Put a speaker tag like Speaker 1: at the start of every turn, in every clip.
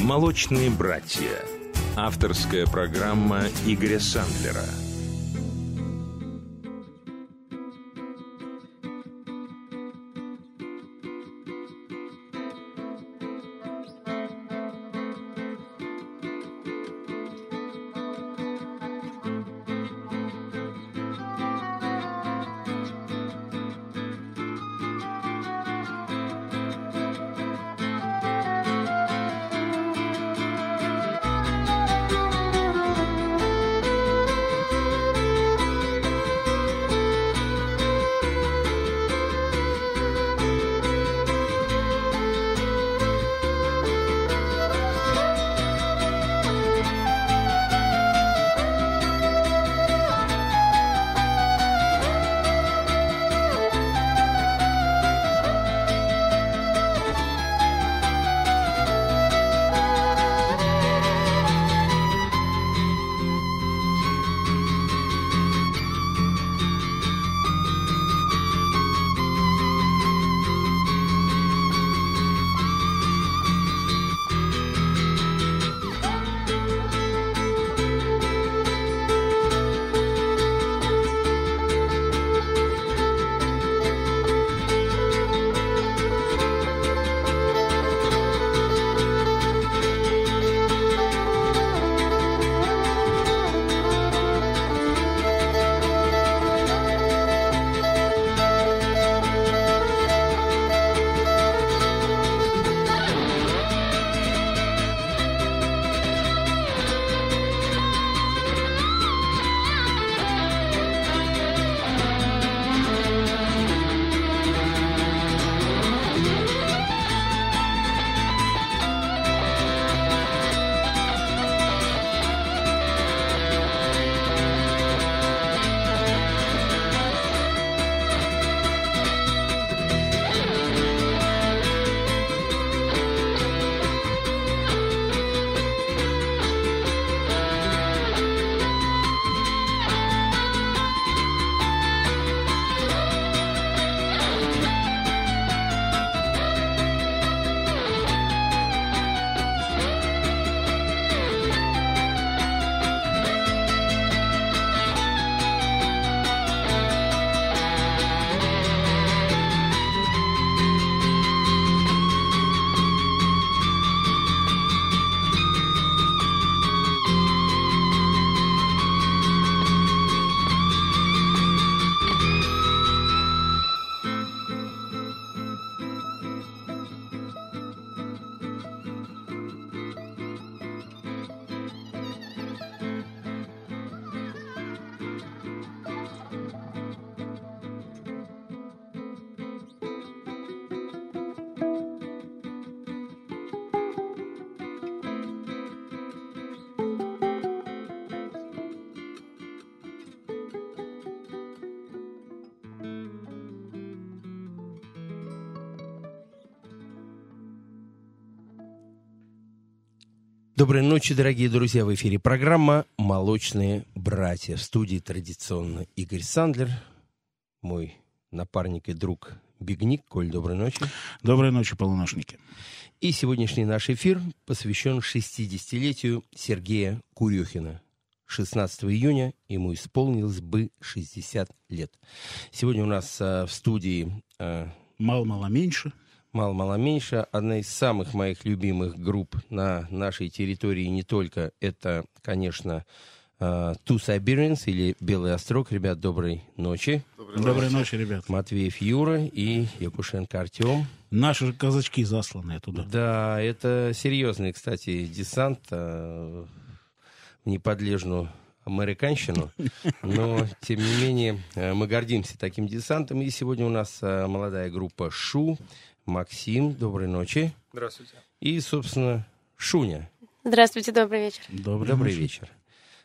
Speaker 1: «Молочные братья». Авторская программа Игоря Сандлера –
Speaker 2: Доброй ночи, дорогие друзья. В эфире программа «Молочные братья». В студии традиционно Игорь Сандлер, мой напарник и друг Бигник. Коль, доброй ночи.
Speaker 3: Доброй ночи, полуношники.
Speaker 2: И сегодняшний наш эфир посвящен 60-летию Сергея Курехина. 16 июня ему исполнилось бы 60 лет. Сегодня у нас а, в студии...
Speaker 3: А, Мало-мало меньше
Speaker 2: мало-мало меньше. Одна из самых моих любимых групп на нашей территории не только это, конечно, uh, Two Siberians или Белый Острог. Ребят, доброй ночи.
Speaker 3: Доброй, доброй ночи, ребят.
Speaker 2: Матвеев Юра и Якушенко Артем.
Speaker 3: Наши казачки засланные туда.
Speaker 2: Да, это серьезный, кстати, десант uh, в неподлежную американщину, но, тем не менее, э, мы гордимся таким десантом. И сегодня у нас молодая группа «Шу», Максим, доброй ночи.
Speaker 4: Здравствуйте.
Speaker 2: И, собственно, Шуня.
Speaker 5: Здравствуйте, добрый вечер.
Speaker 2: Добрый, добрый вечер.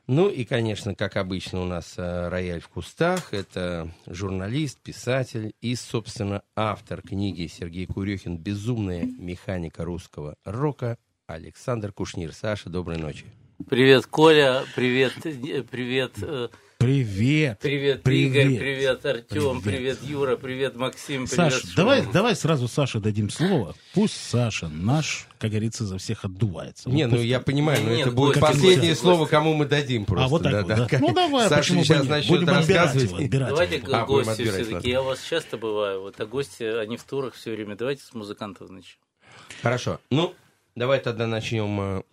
Speaker 2: Ну и, конечно, как обычно, у нас э, рояль в кустах. Это журналист, писатель и, собственно, автор книги Сергей Курехин «Безумная механика русского рока» Александр Кушнир. Саша, доброй ночи.
Speaker 6: Привет, Коля. Привет, привет, э,
Speaker 3: Привет.
Speaker 4: Привет,
Speaker 3: Привет.
Speaker 4: Игорь, привет, Артем,
Speaker 3: Привет.
Speaker 4: привет, Юра, привет, Максим, привет.
Speaker 3: Саша, давай, давай сразу Саше дадим слово. Пусть Саша наш, как говорится, за всех отдувается.
Speaker 2: Не,
Speaker 3: Вот
Speaker 2: ну
Speaker 3: пусть-
Speaker 2: я понимаю, но
Speaker 4: Нет,
Speaker 2: это будет
Speaker 4: Костя,
Speaker 2: последнее
Speaker 4: Костя.
Speaker 2: слово, кому мы дадим просто.
Speaker 3: А вот так
Speaker 2: да,
Speaker 3: вот,
Speaker 2: да.
Speaker 3: да. Ну давай,
Speaker 2: Саша сейчас
Speaker 3: нет?
Speaker 2: начнет
Speaker 3: Будем отбирать
Speaker 2: рассказывать.
Speaker 3: его, отбирать
Speaker 4: Давайте
Speaker 3: его.
Speaker 4: к
Speaker 2: А, отбирать,
Speaker 4: все-таки. Я у вас часто бываю. Вот, а гости, они в турах все время. Давайте с музыкантов начнем.
Speaker 2: Хорошо. Ну, давай тогда начнем.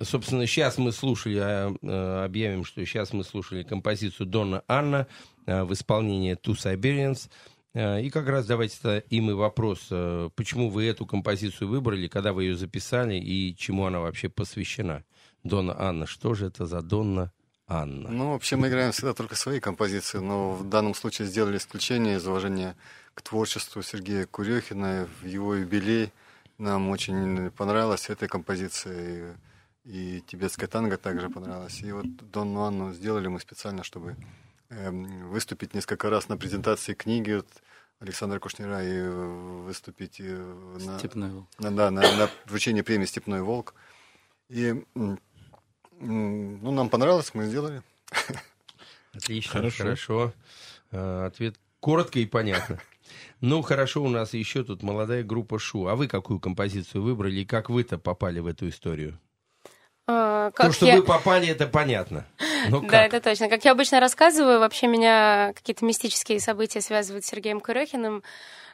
Speaker 2: Собственно, сейчас мы слушали, э, э, объявим, что сейчас мы слушали композицию Дона Анна э, в исполнении Two Siberians. Э, И как раз давайте им и вопрос, почему вы эту композицию выбрали, когда вы ее записали и чему она вообще посвящена. Дона Анна, что же это за Донна Анна?
Speaker 5: Ну, вообще мы играем всегда только свои композиции, но в данном случае сделали исключение из уважения к творчеству Сергея Курехина. В его юбилей нам очень понравилась эта композиция, и, тибетская танго также понравилась. И вот Донну Анну сделали мы специально, чтобы эм, выступить несколько раз на презентации книги вот Александра Кушнира и э, выступить э, на,
Speaker 4: Степной Волк.
Speaker 5: на, да, на, на вручении премии «Степной волк». И ну, нам понравилось, мы сделали.
Speaker 2: Отлично,
Speaker 3: Хорошо.
Speaker 2: хорошо. Э, Ответ коротко и понятно. Ну, хорошо, у нас еще тут молодая группа Шу. А вы какую композицию выбрали и как вы-то попали в эту историю?
Speaker 6: А,
Speaker 2: То,
Speaker 6: Как
Speaker 2: что
Speaker 6: я...
Speaker 2: вы попали, это понятно. Но
Speaker 6: Да,
Speaker 2: как?
Speaker 6: это точно. Как я обычно рассказываю, вообще меня какие-то мистические события связывают с Сергеем Курехиным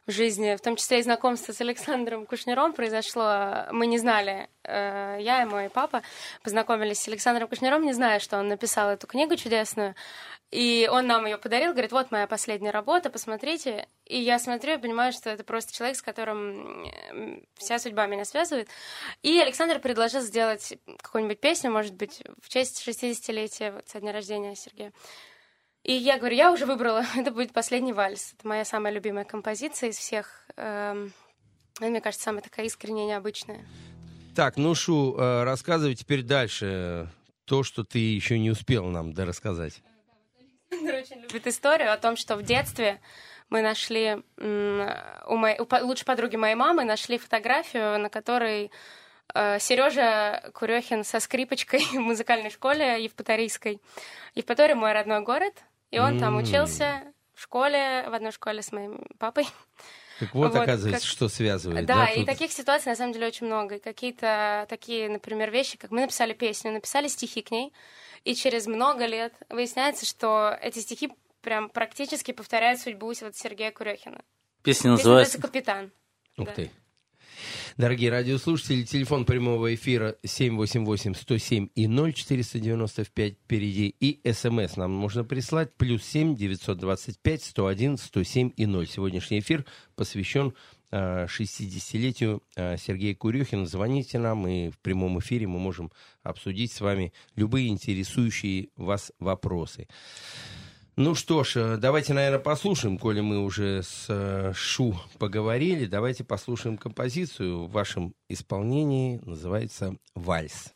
Speaker 6: в жизни, в том числе и знакомство с Александром Кушниром произошло. Мы не знали, э, я и мой папа познакомились с Александром Кушниром, не зная, что он написал эту книгу чудесную. И он нам ее подарил, говорит, вот моя последняя работа, посмотрите. И я смотрю и понимаю, что это просто человек, с которым вся судьба меня связывает. И Александр предложил сделать какую-нибудь песню, может быть, в честь 60-летия вот, со дня рождения Сергея. И я говорю, я уже выбрала, это будет последний вальс. Это моя самая любимая композиция из всех. Эм, мне кажется, самая такая искренняя, необычная.
Speaker 2: Так, ну, Шу, э, рассказывай теперь дальше то, что ты еще не успел нам дорассказать.
Speaker 6: Очень любит историю о том, что в детстве мы нашли у, моей, у лучшей подруги моей мамы нашли фотографию, на которой Сережа Курехин со скрипочкой в музыкальной школе Евпаторийской. Евпатория мой родной город, и он там
Speaker 2: М.
Speaker 6: учился в школе, в одной школе с моим папой.
Speaker 2: Так вот,
Speaker 6: Вот,
Speaker 2: оказывается,
Speaker 6: как-
Speaker 2: что связывает.
Speaker 6: Да, и
Speaker 2: тут?
Speaker 6: таких ситуаций на самом деле очень много. И какие-то такие, например, вещи, как мы написали песню, написали стихи к ней, и через много лет выясняется, что эти стихи прям практически повторяют судьбу вот Сергея Курехина.
Speaker 4: Песня
Speaker 6: Песня
Speaker 4: называется...
Speaker 6: называется «Капитан».
Speaker 2: Ух
Speaker 6: Да.
Speaker 2: ты. Дорогие радиослушатели, телефон прямого эфира 788-107 и 0495 впереди. И смс нам можно прислать плюс 7 925 101 107 и 0. Сегодняшний эфир посвящен 60-летию э, Сергея Курехина. Звоните нам, и в прямом эфире мы можем обсудить с вами любые интересующие вас вопросы. Ну что ж, э, давайте, наверное, послушаем, коли мы уже с э, Шу поговорили, давайте послушаем композицию в вашем исполнении, называется «Вальс».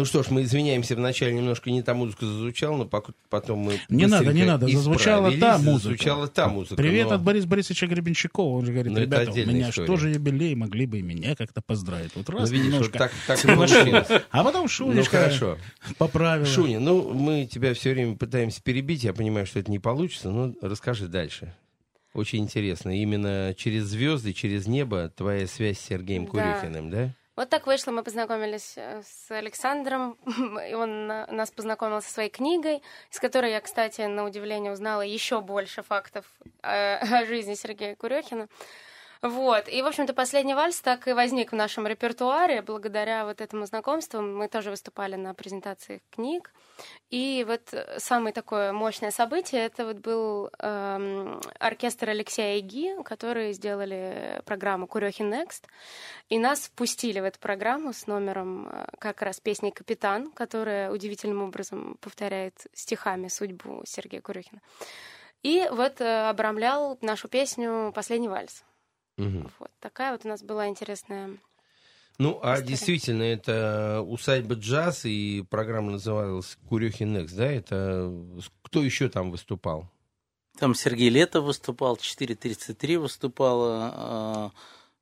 Speaker 2: Ну что ж, мы извиняемся, вначале немножко не та музыка зазвучала, но потом мы
Speaker 3: Не надо, не надо, зазвучала та музыка.
Speaker 2: Зазвучала та музыка.
Speaker 3: Привет
Speaker 2: но-
Speaker 3: от Бориса Борисовича Гребенщикова. Он же говорит,
Speaker 2: Ну, это
Speaker 3: ребята, у меня
Speaker 2: история.
Speaker 3: что же юбилей, могли бы и меня как-то поздравить. Вот
Speaker 2: Ну,
Speaker 3: раз
Speaker 2: видишь, вот
Speaker 3: немножко
Speaker 2: так, так получилось.
Speaker 3: А потом
Speaker 2: Ну
Speaker 3: Шунечка
Speaker 2: хорошо.
Speaker 3: поправила.
Speaker 2: Шуня, ну мы тебя все время пытаемся перебить, я понимаю, что это не получится, но расскажи дальше. Очень интересно. Именно через звезды, через небо твоя связь с Сергеем
Speaker 6: Да.
Speaker 2: Курехиным, да?
Speaker 6: Вот так вышло, мы познакомились э, с Александром, и он на- нас познакомил со своей книгой, из которой я, кстати, на удивление узнала еще больше фактов э, о жизни Сергея Курехина. Вот. И, в общем-то, последний вальс так и возник в нашем репертуаре благодаря вот этому знакомству. Мы тоже выступали на презентации книг. И вот э, самое такое мощное событие это вот был эм, оркестр Алексея Иги, которые сделали программу Курехин Next. И нас впустили в эту программу с номером э, как раз песни «Капитан», которая удивительным образом повторяет стихами судьбу Сергея Курехина. И вот э, обрамлял нашу песню «Последний вальс».
Speaker 2: Мгм.
Speaker 6: Вот такая вот у нас была интересная...
Speaker 2: Ну, а
Speaker 6: История.
Speaker 2: действительно, это усадьба джаз, и программа называлась Курехин Next, да? Это кто еще там выступал?
Speaker 4: Там Сергей Лето выступал, 4.33 выступала. а,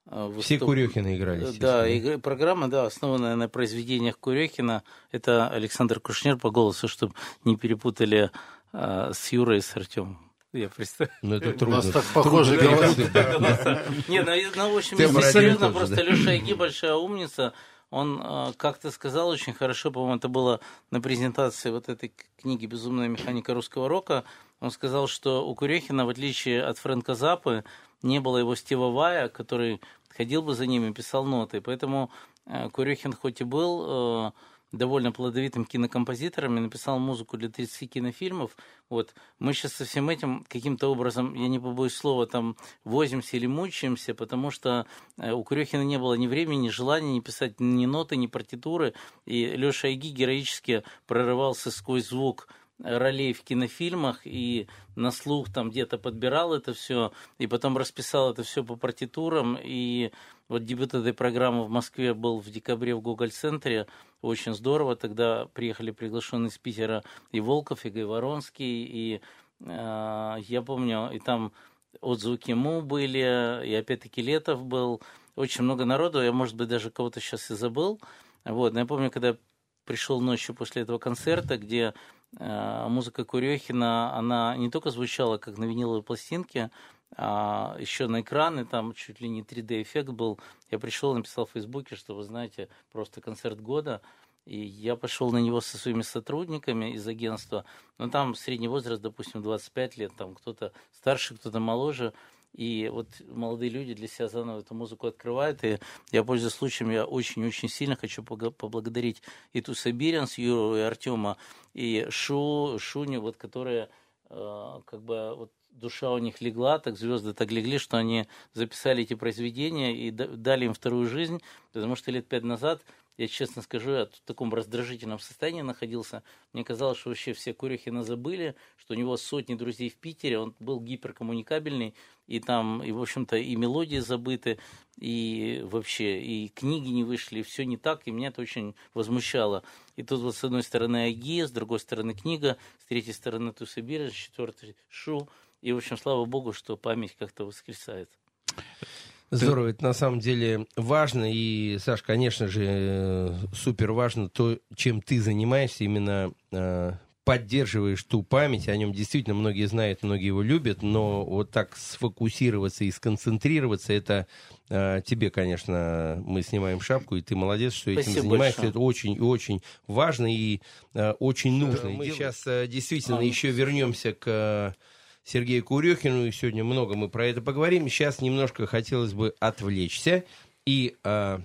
Speaker 4: а,
Speaker 2: Все
Speaker 4: выступ-
Speaker 2: Курехины играли,
Speaker 4: Да, игра- программа, да, основанная на произведениях Курехина. Это Александр Кушнер по голосу, чтобы не перепутали а, с Юрой и с Артемом. Я представляю.
Speaker 2: Ну, это
Speaker 5: У
Speaker 2: трудно.
Speaker 5: нас так
Speaker 2: Трудно
Speaker 5: голоса.
Speaker 4: Не, ну, ну, в общем,
Speaker 2: Ты
Speaker 4: если серьезно, просто? Леша Иги большая умница. Он э, как-то сказал очень хорошо, по-моему, это было на презентации вот этой книги «Безумная механика русского рока». Он сказал, что у Курехина, в отличие от Фрэнка Запы, не было его Стива Вая, который ходил бы за ним и писал ноты. Поэтому э, Курехин хоть и был э, довольно плодовитым кинокомпозитором и написал музыку для 30 кинофильмов, вот, мы сейчас со всем этим каким-то образом, я не побоюсь слова, там, возимся или мучаемся, потому что э, у Курехина не было ни времени, ни желания не писать ни ноты, ни партитуры, и Леша Айги героически прорывался сквозь звук ролей в кинофильмах и на слух там где-то подбирал это все, и потом расписал это все по партитурам, и вот дебют этой программы в Москве был в декабре в Гоголь-центре, очень здорово, тогда приехали приглашенные из Питера и Волков, и Гайворонский, и э, я помню, и там отзвуки Му были, и опять-таки Летов был, очень много народу, я, может быть, даже кого-то сейчас и забыл, вот, но я помню, когда пришел ночью после этого концерта, где музыка Курехина, она не только звучала как на виниловой пластинке, а еще на экраны, там чуть ли не 3D-эффект был. Я пришел, написал в Фейсбуке, что вы знаете, просто концерт года. И я пошел на него со своими сотрудниками из агентства. Но там средний возраст, допустим, 25 лет, там кто-то старше, кто-то моложе. И вот молодые люди для себя заново эту музыку открывают. И я, пользуясь случаем, я очень-очень сильно хочу поблагодарить и Ту Сабиринс, Юру и Артема, и Шу, Шуню, вот, которые э, как бы вот душа у них легла, так звезды так легли, что они записали эти произведения и да- дали им вторую жизнь, потому что лет пять назад, я честно скажу, я в таком раздражительном состоянии находился. Мне казалось, что вообще все Курехина забыли, что у него сотни друзей в Питере, он был гиперкоммуникабельный, и там, и, в общем-то, и мелодии забыты, и вообще, и книги не вышли, и все не так, и меня это очень возмущало. И тут вот с одной стороны Аги, с другой стороны книга, с третьей стороны Тусабира, с четвертой Шу, и, в общем, слава богу, что память как-то воскресает.
Speaker 2: Здорово, это на самом деле важно. И, Саш, конечно же, э, супер важно то, чем ты занимаешься, именно э, поддерживаешь ту память. О нем действительно многие знают, многие его любят, но вот так сфокусироваться и сконцентрироваться, это э, тебе, конечно, мы снимаем шапку, и ты молодец, что этим
Speaker 4: Спасибо
Speaker 2: занимаешься.
Speaker 4: большое.
Speaker 2: Это очень и очень важно и э, очень нужно. Мы
Speaker 4: делать.
Speaker 2: сейчас э, действительно еще вернемся к э, Сергею Курехину, и сегодня много мы про это поговорим. Сейчас немножко хотелось бы отвлечься и э,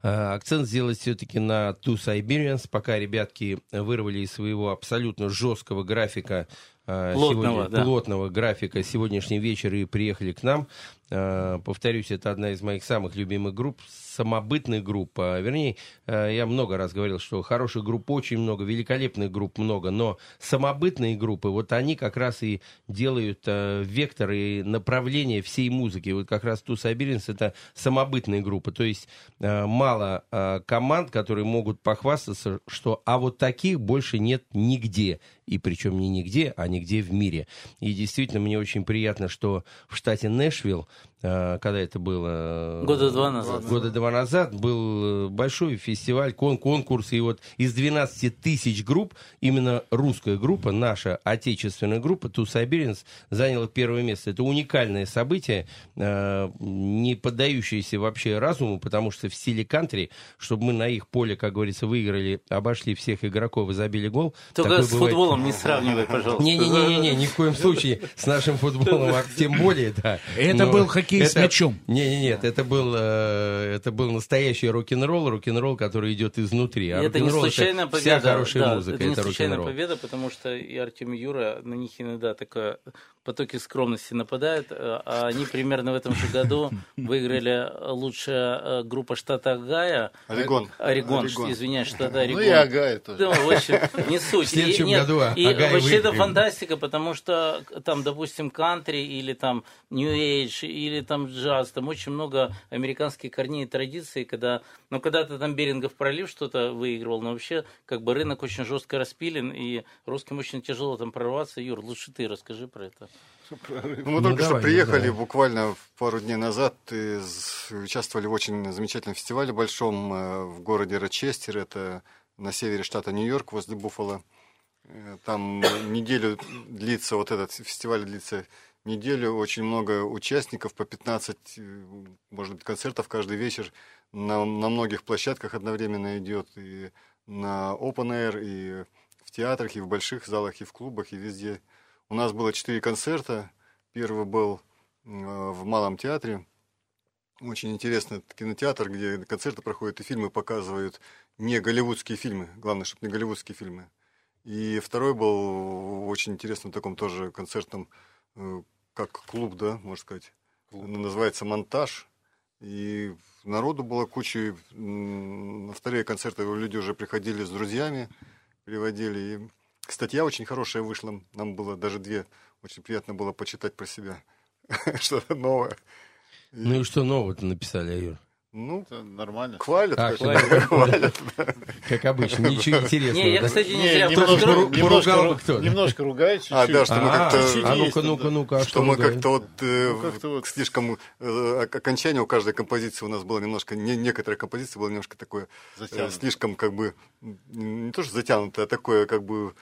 Speaker 2: акцент сделать все-таки на Two Siberians, пока ребятки вырвали из своего абсолютно жесткого графика э,
Speaker 4: Плотного,
Speaker 2: сегодня-
Speaker 4: да.
Speaker 2: плотного графика сегодняшний вечер и приехали к нам. Э, повторюсь, это одна из моих самых любимых групп, самобытных групп. А, вернее, э, я много раз говорил, что хороших групп очень много, великолепных групп много, но самобытные группы, вот они как раз и делают э, вектор и направление всей музыки. Вот как раз Ту Сабиринс это самобытные группы. То есть мало команд, которые могут похвастаться, что а вот таких больше нет нигде и причем не нигде, а нигде в мире. И действительно, мне очень приятно, что в штате Нэшвилл когда это было...
Speaker 4: Года два назад.
Speaker 2: Года два назад был э, большой фестиваль, кон конкурс, и вот из 12 тысяч групп именно русская группа, наша отечественная группа Two Siberians заняла первое место. Это уникальное событие, э, не поддающееся вообще разуму, потому что в стиле кантри, чтобы мы на их поле, как говорится, выиграли, обошли всех игроков и забили гол.
Speaker 4: Только с бывает... футболом не сравнивай, пожалуйста.
Speaker 2: Не-не-не, ни в коем случае с нашим футболом, а тем более, да.
Speaker 3: Это был хоккей хоккей
Speaker 2: это,
Speaker 3: с мячом.
Speaker 2: Не, не, нет, это был, э, это был настоящий рок-н-ролл, рок-н-ролл, который идет изнутри.
Speaker 4: А это не случайная это победа.
Speaker 2: Вся хорошая
Speaker 4: да,
Speaker 2: музыка,
Speaker 4: это не
Speaker 2: это
Speaker 4: случайная победа, потому что и Артем Юра, на них иногда такое потоки скромности нападают, э, а они примерно в этом же году выиграли лучшая э, группа штата Агая.
Speaker 5: Орегон.
Speaker 4: Орегон, Орегон. извиняюсь, штата Орегон.
Speaker 5: Ну и Агая тоже.
Speaker 4: Да, в общем, не суть.
Speaker 2: В следующем
Speaker 4: и, нет,
Speaker 2: году
Speaker 4: И
Speaker 2: Агая
Speaker 4: вообще это фантастика, потому что там, допустим, кантри или там New Age или там джаз, там очень много американских корней и традиций, когда, ну, когда-то там Берингов пролив что-то выигрывал, но вообще как бы рынок очень жестко распилен, и русским очень тяжело там прорваться. Юр, лучше ты расскажи про это.
Speaker 5: Ну, мы ну, только давай, что приехали ну, буквально пару дней назад. И участвовали в очень замечательном фестивале большом э, в городе Рочестер, это на севере штата Нью-Йорк, возле Буффало. Э, там неделю длится, вот этот фестиваль длится неделю, очень много участников, по 15, э, может быть, концертов каждый вечер. На, на многих площадках одновременно идет, и на open air, и в театрах, и в больших залах, и в клубах, и везде. У нас было четыре концерта. Первый был э, в Малом театре. Очень интересный кинотеатр, где концерты проходят и фильмы показывают. Не голливудские фильмы, главное, чтобы не голливудские фильмы. И второй был очень интересным таком тоже концертом, э, как клуб, да, можно сказать. Клуб. Называется «Монтаж». И народу было куча. На вторые концерты люди уже приходили с друзьями, приводили. И Статья очень хорошая вышла. Нам было даже две. Очень приятно было почитать про себя. Что-то новое.
Speaker 2: Ну и что нового-то написали, Юр?
Speaker 5: Ну,
Speaker 7: это нормально.
Speaker 5: Хвалят,
Speaker 2: а, хвалят. хвалят. Как обычно, ничего интересного. Не,
Speaker 4: я, кстати, не зря
Speaker 7: немножко, немножко, кто немножко ругаюсь чуть-чуть.
Speaker 5: А, да, что мы
Speaker 2: а,
Speaker 5: как-то...
Speaker 2: А ну-ка, ну-ка, ну-ка,
Speaker 5: Что мы как-то вот э, слишком... Э, окончание у каждой композиции у нас было немножко... Некоторые композиции было немножко такое... Э, слишком как бы... Не то, что затянутое, а такое как бы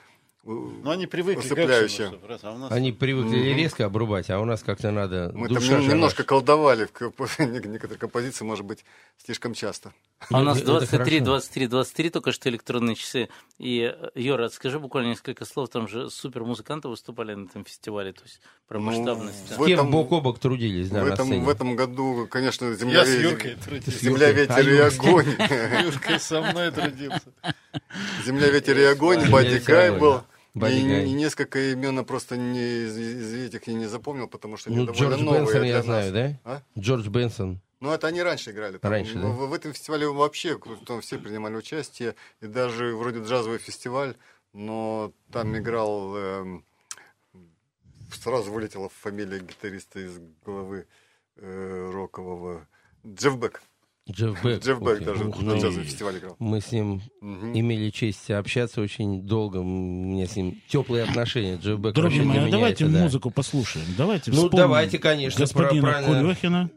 Speaker 7: ну, они привыкли
Speaker 2: усыпляюще. к раз, а нас... Они привыкли mm-hmm. резко обрубать, а у нас как-то надо...
Speaker 5: Мы там немножко колдовали в некоторые композиции, может быть, слишком часто.
Speaker 4: А у нас 23, 23, 23 только что электронные часы. И, Юра, скажи буквально несколько слов, там же супер музыканты выступали на этом фестивале, то есть про ну, масштабность.
Speaker 2: С кем бок о бок трудились, да,
Speaker 5: в этом, в этом году, конечно, земля, земля ветер и огонь.
Speaker 7: Юркой со мной трудился.
Speaker 5: Земля, ветер и огонь, Бадди Гай был. И, и несколько имен просто не, из, из этих я не запомнил, потому что
Speaker 2: ну,
Speaker 5: они довольно
Speaker 2: Джордж
Speaker 5: новые
Speaker 2: Бенсон, я
Speaker 5: нас.
Speaker 2: знаю, да? А? Джордж Бенсон.
Speaker 5: Ну, это они раньше играли. Там,
Speaker 2: раньше, да?
Speaker 5: в, в этом фестивале вообще там все принимали участие. И даже вроде джазовый фестиваль, но там играл... Э, сразу вылетела фамилия гитариста из головы э, рокового. Джефф Бек.
Speaker 2: Джефф Бек.
Speaker 5: Джефф Бек даже ну, на джазовый фестиваль играл.
Speaker 2: Мы с ним угу. имели честь общаться очень долго. У меня с ним теплые отношения. Джефф Бек
Speaker 3: Друзья мои, давайте да. музыку послушаем. Давайте
Speaker 2: Ну, давайте, конечно.
Speaker 3: Господина про, Кулехина.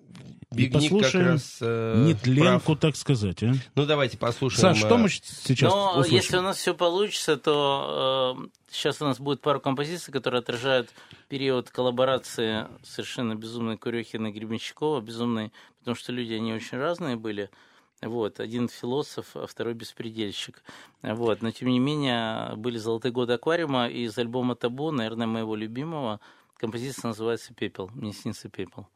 Speaker 2: Бигник послушаем раз,
Speaker 3: э, нетленку, прав. так сказать. А?
Speaker 2: Ну, давайте послушаем.
Speaker 3: Саш, что мы сейчас Но услышим?
Speaker 4: если у нас все получится, то э, сейчас у нас будет пару композиций, которые отражают период коллаборации совершенно безумной Курехина и Гребенщикова. Безумной, потому что люди, они очень разные были. Вот, один философ, а второй беспредельщик. Вот, но тем не менее, были золотые годы аквариума, и из альбома Табу, наверное, моего любимого, композиция называется «Пепел». Мне снится пепел.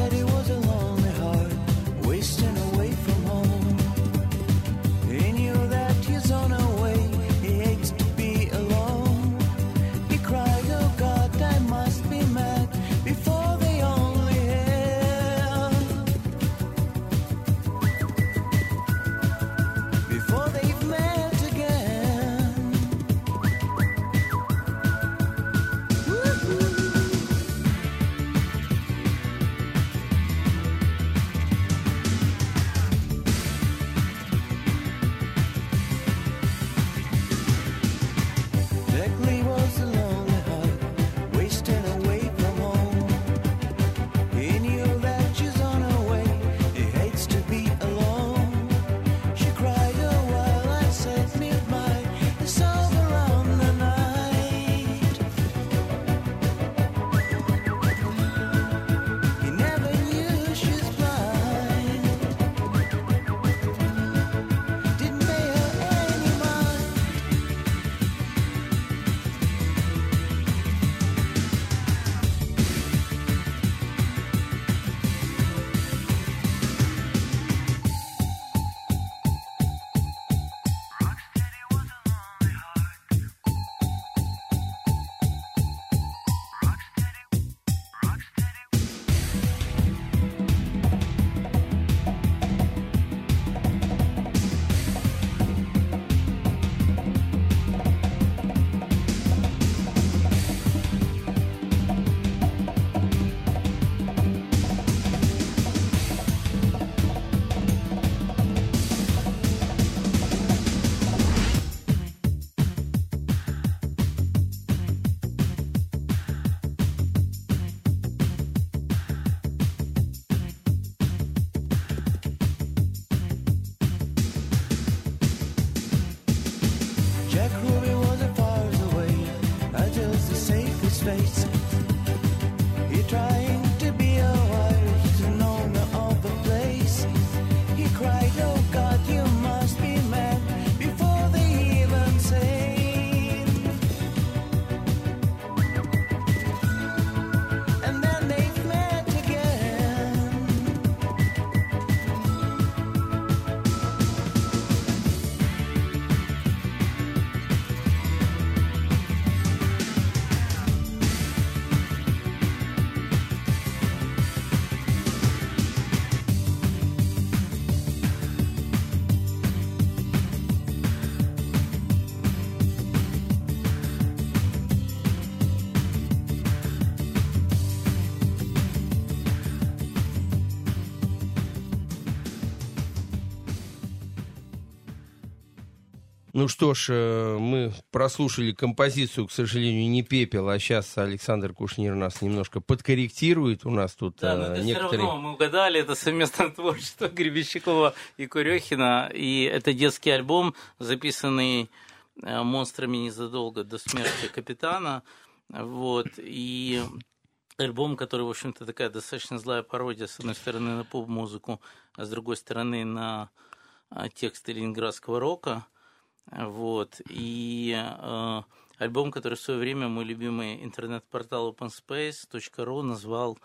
Speaker 4: said he was alone.
Speaker 2: Ну что ж, э, мы прослушали композицию, к сожалению, не пепел, а сейчас Александр Кушнир нас немножко подкорректирует. У нас тут
Speaker 4: да, но это некоторые... все равно мы угадали, это совместное творчество Гребенщикова и Курехина, и это детский альбом, записанный э, монстрами незадолго до смерти капитана. Вот, и альбом, который, в общем-то, такая достаточно злая пародия, с одной стороны, на поп-музыку, а с другой стороны, на тексты ленинградского рока – вот. И э, альбом, который в свое время мой любимый интернет-портал openspace.ru назвал,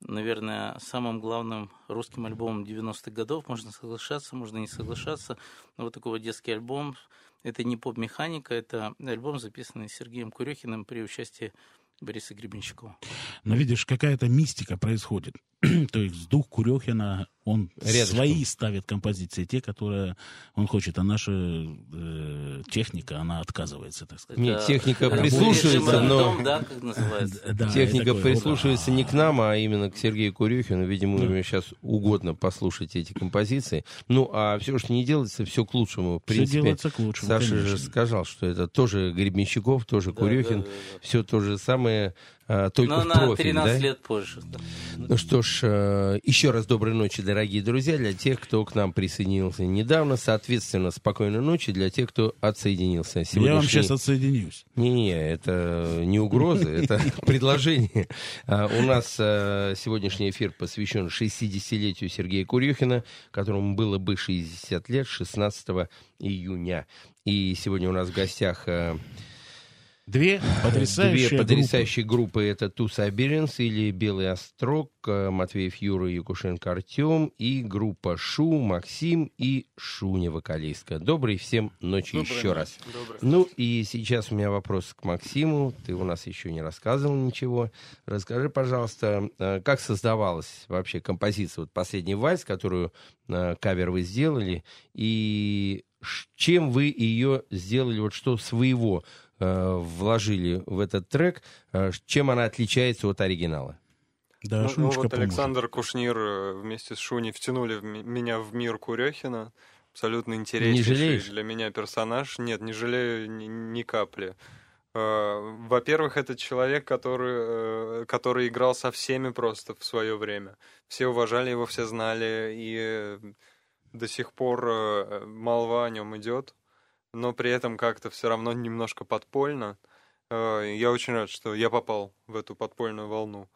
Speaker 4: наверное, самым главным русским альбомом 90-х годов. Можно соглашаться, можно не соглашаться. Но вот такой вот детский альбом. Это не поп-механика, это альбом, записанный Сергеем Курехиным при участии Бориса Гребенщикова.
Speaker 3: Но видишь, какая-то мистика происходит. То есть дух Курехина, он Рядышком. свои ставит композиции, те, которые он хочет, а наша э, техника, она отказывается, так сказать.
Speaker 2: Нет, техника да, прислушивается, но... Да, как называется. Да, техника прислушивается не к нам, а именно к Сергею Курехину. Видимо, да. ему сейчас угодно послушать эти композиции. Ну, а все, что не делается, все к лучшему. В принципе, все делается к лучшему, Саша конечно. же сказал, что это тоже Гребенщиков, тоже да, Курехин, да, да, да. все то же самое а, только Но
Speaker 4: в
Speaker 2: профиль,
Speaker 4: на 13
Speaker 2: да?
Speaker 4: лет позже. Да.
Speaker 2: Ну что ж, э, еще раз доброй ночи, дорогие друзья, для тех, кто к нам присоединился недавно. Соответственно, спокойной ночи для тех, кто отсоединился.
Speaker 3: Сегодняшний... Я вам сейчас отсоединюсь.
Speaker 2: Не-не, это не угроза, это предложение. А, у нас э, сегодняшний эфир посвящен 60-летию Сергея Курюхина, которому было бы 60 лет 16 июня. И сегодня у нас в гостях э,
Speaker 3: Две потрясающие,
Speaker 2: Две потрясающие группы. группы. Это Ту Саберинс или Белый Острог, э, Матвеев Юра, Якушенко Артем и группа Шу, Максим и Шуня вокалистка. Добрый всем ночи Доброй еще ночи. раз. Добрый. Ну и сейчас у меня вопрос к Максиму. Ты у нас еще не рассказывал ничего. Расскажи, пожалуйста, э, как создавалась вообще композиция, вот последний вальс, которую э, кавер вы сделали, и чем вы ее сделали, вот что своего Э, вложили в этот трек, э, чем она отличается от оригинала?
Speaker 8: Да, ну, ну вот поможет. Александр Кушнир э, вместе с Шуни втянули в меня в мир Курехина. Абсолютно интереснейший для меня персонаж. Нет, не жалею ни, ни капли. Во-первых, это человек, который, который играл со всеми просто в свое время. Все уважали его, все знали, и до сих пор молва о нем идет но при этом как-то все равно немножко подпольно. Э, я очень рад, что я попал в эту подпольную волну.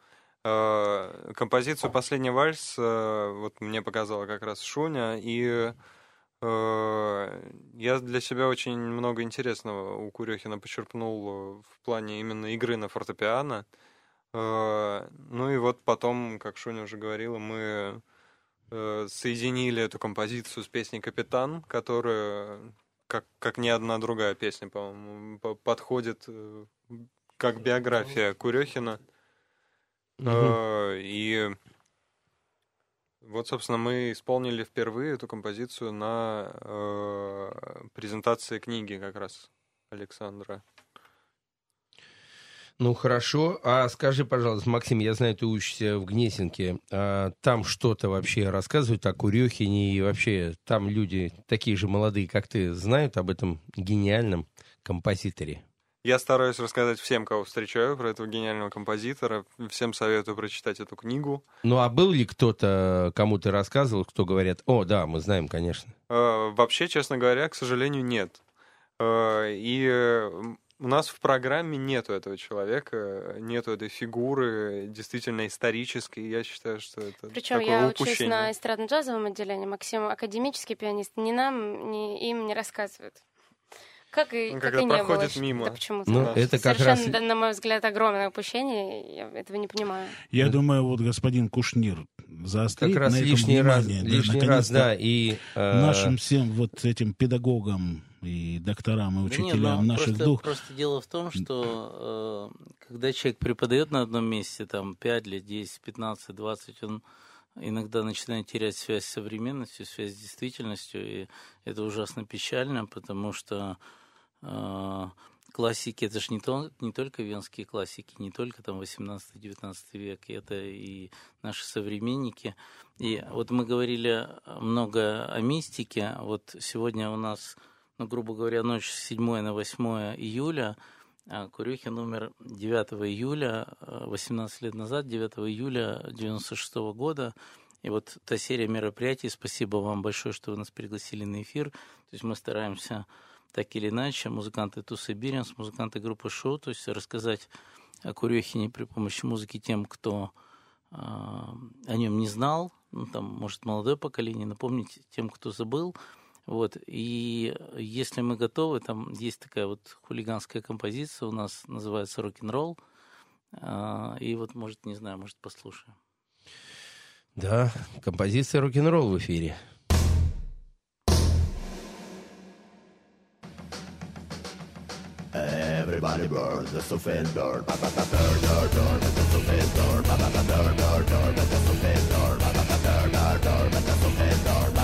Speaker 8: Э, композицию «Последний вальс» э, вот мне показала как раз Шуня, и я для себя очень много интересного у Курехина почерпнул в плане именно игры на фортепиано. Ну и вот потом, как Шуня уже говорила, мы соединили эту композицию с песней «Капитан», которая как, как ни одна другая песня, по-моему, подходит э, как биография Курехина. Угу. И вот, собственно, мы исполнили впервые эту композицию на э, презентации книги как раз Александра.
Speaker 2: Ну хорошо. А скажи, пожалуйста, Максим, я знаю, ты учишься в Гнесинке. А там что-то вообще рассказывают о Курехине и вообще там люди такие же молодые, как ты, знают об этом гениальном композиторе?
Speaker 8: Я стараюсь рассказать всем, кого встречаю, про этого гениального композитора. Всем советую прочитать эту книгу.
Speaker 2: Ну а был ли кто-то, кому ты рассказывал, кто говорят, о, да, мы знаем, конечно?
Speaker 8: Э, вообще, честно говоря, к сожалению, нет. И у нас в программе нету этого человека, нету этой фигуры действительно исторической. Я считаю, что это
Speaker 6: Причем я
Speaker 8: упущение.
Speaker 6: учусь на эстрадно-джазовом отделении. Максим академический пианист. Ни нам, ни им не рассказывает. Как и,
Speaker 8: Ну,
Speaker 6: как
Speaker 8: когда
Speaker 6: и не было.
Speaker 8: мимо.
Speaker 6: Да почему-то.
Speaker 2: Ну,
Speaker 8: Да.
Speaker 2: это как
Speaker 6: Совершенно,
Speaker 2: раз...
Speaker 6: на мой взгляд, огромное упущение. Я этого не понимаю.
Speaker 3: Я
Speaker 2: Да.
Speaker 3: думаю, вот господин Кушнир заострит
Speaker 2: Как раз
Speaker 3: на этом
Speaker 2: лишний раз,
Speaker 3: внимание, да,
Speaker 2: лишний раз, да, и... э,
Speaker 3: Нашим всем вот этим педагогам и докторам, и
Speaker 4: Да нет,
Speaker 3: учителям
Speaker 4: ну,
Speaker 3: наших
Speaker 4: просто,
Speaker 3: дух.
Speaker 4: просто дело в том, что э, когда человек преподает на одном месте, там, 5 лет, 10, 15, 20, он иногда начинает терять связь с современностью, связь с действительностью, и это ужасно печально, потому что э, классики, это же не, то, не только венские классики, не только там 18-19 век, это и наши современники. И вот мы говорили много о мистике, вот сегодня у нас ну, грубо говоря, ночь с 7 на 8 июля. а Курюхин умер 9 июля, э, 18 лет назад, 9 июля 96 года. И вот та серия мероприятий, спасибо вам большое, что вы нас пригласили на эфир. То есть мы стараемся так или иначе, музыканты Тусы Биренс, музыканты группы Шоу, то есть рассказать о Курехине при помощи музыки тем, кто э, о нем не знал, ну, там, может, молодое поколение, напомнить тем, кто забыл. Вот, и если мы готовы, там есть такая вот хулиганская композиция у нас, называется «Рок-н-ролл», А, и вот, может, не знаю, может, послушаем.
Speaker 2: Да, композиция рок-н-ролл в эфире.
Speaker 9: Everybody burn, the Sophin burn, ba ba ba burn, burn, burn, the Sophin burn, ba ba ba burn, burn, burn, the Sophin burn, ba ba ba burn, burn, burn, the ba burn,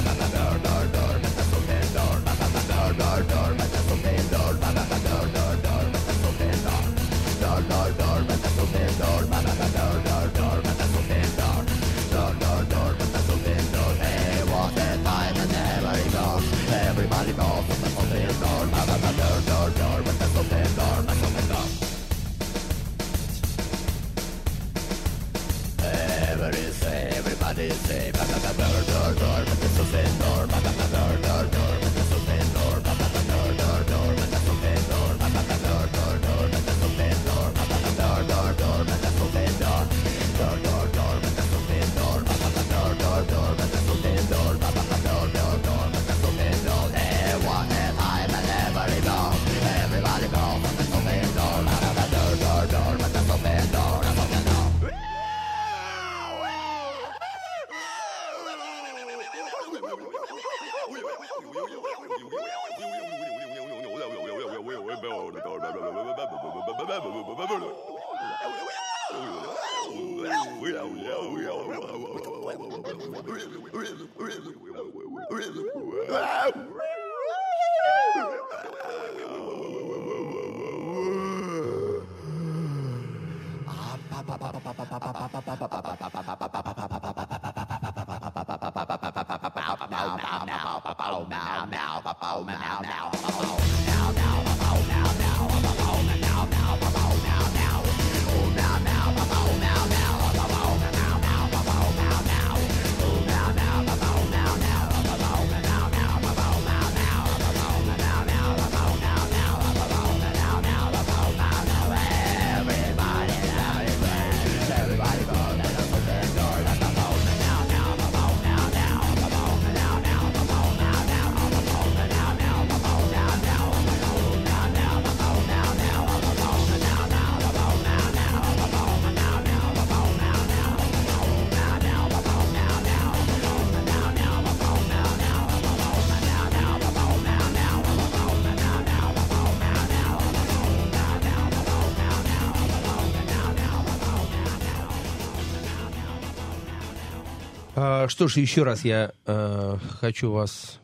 Speaker 2: А, Что ж, еще раз я э, хочу вас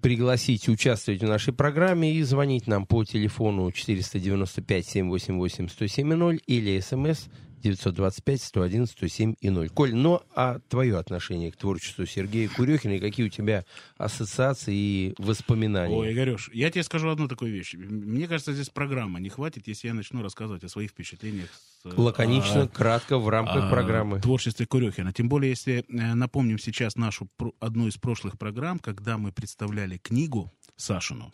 Speaker 2: пригласить участвовать в нашей программе и звонить нам по телефону 495-788-107-0 или смс 925-101-107 Коль, ну а твое отношение к творчеству Сергея Курехина и какие у тебя ассоциации и воспоминания?
Speaker 3: Ой, Игореш, я тебе скажу одну такую вещь. Мне кажется, здесь программа не хватит, если я начну рассказывать о своих впечатлениях. С,
Speaker 2: Лаконично,
Speaker 3: о-
Speaker 2: кратко, в рамках
Speaker 3: о
Speaker 2: программы.
Speaker 3: творчестве Курехина. Тем более, если э, напомним сейчас нашу одну из прошлых программ, когда мы представляли книгу Сашину,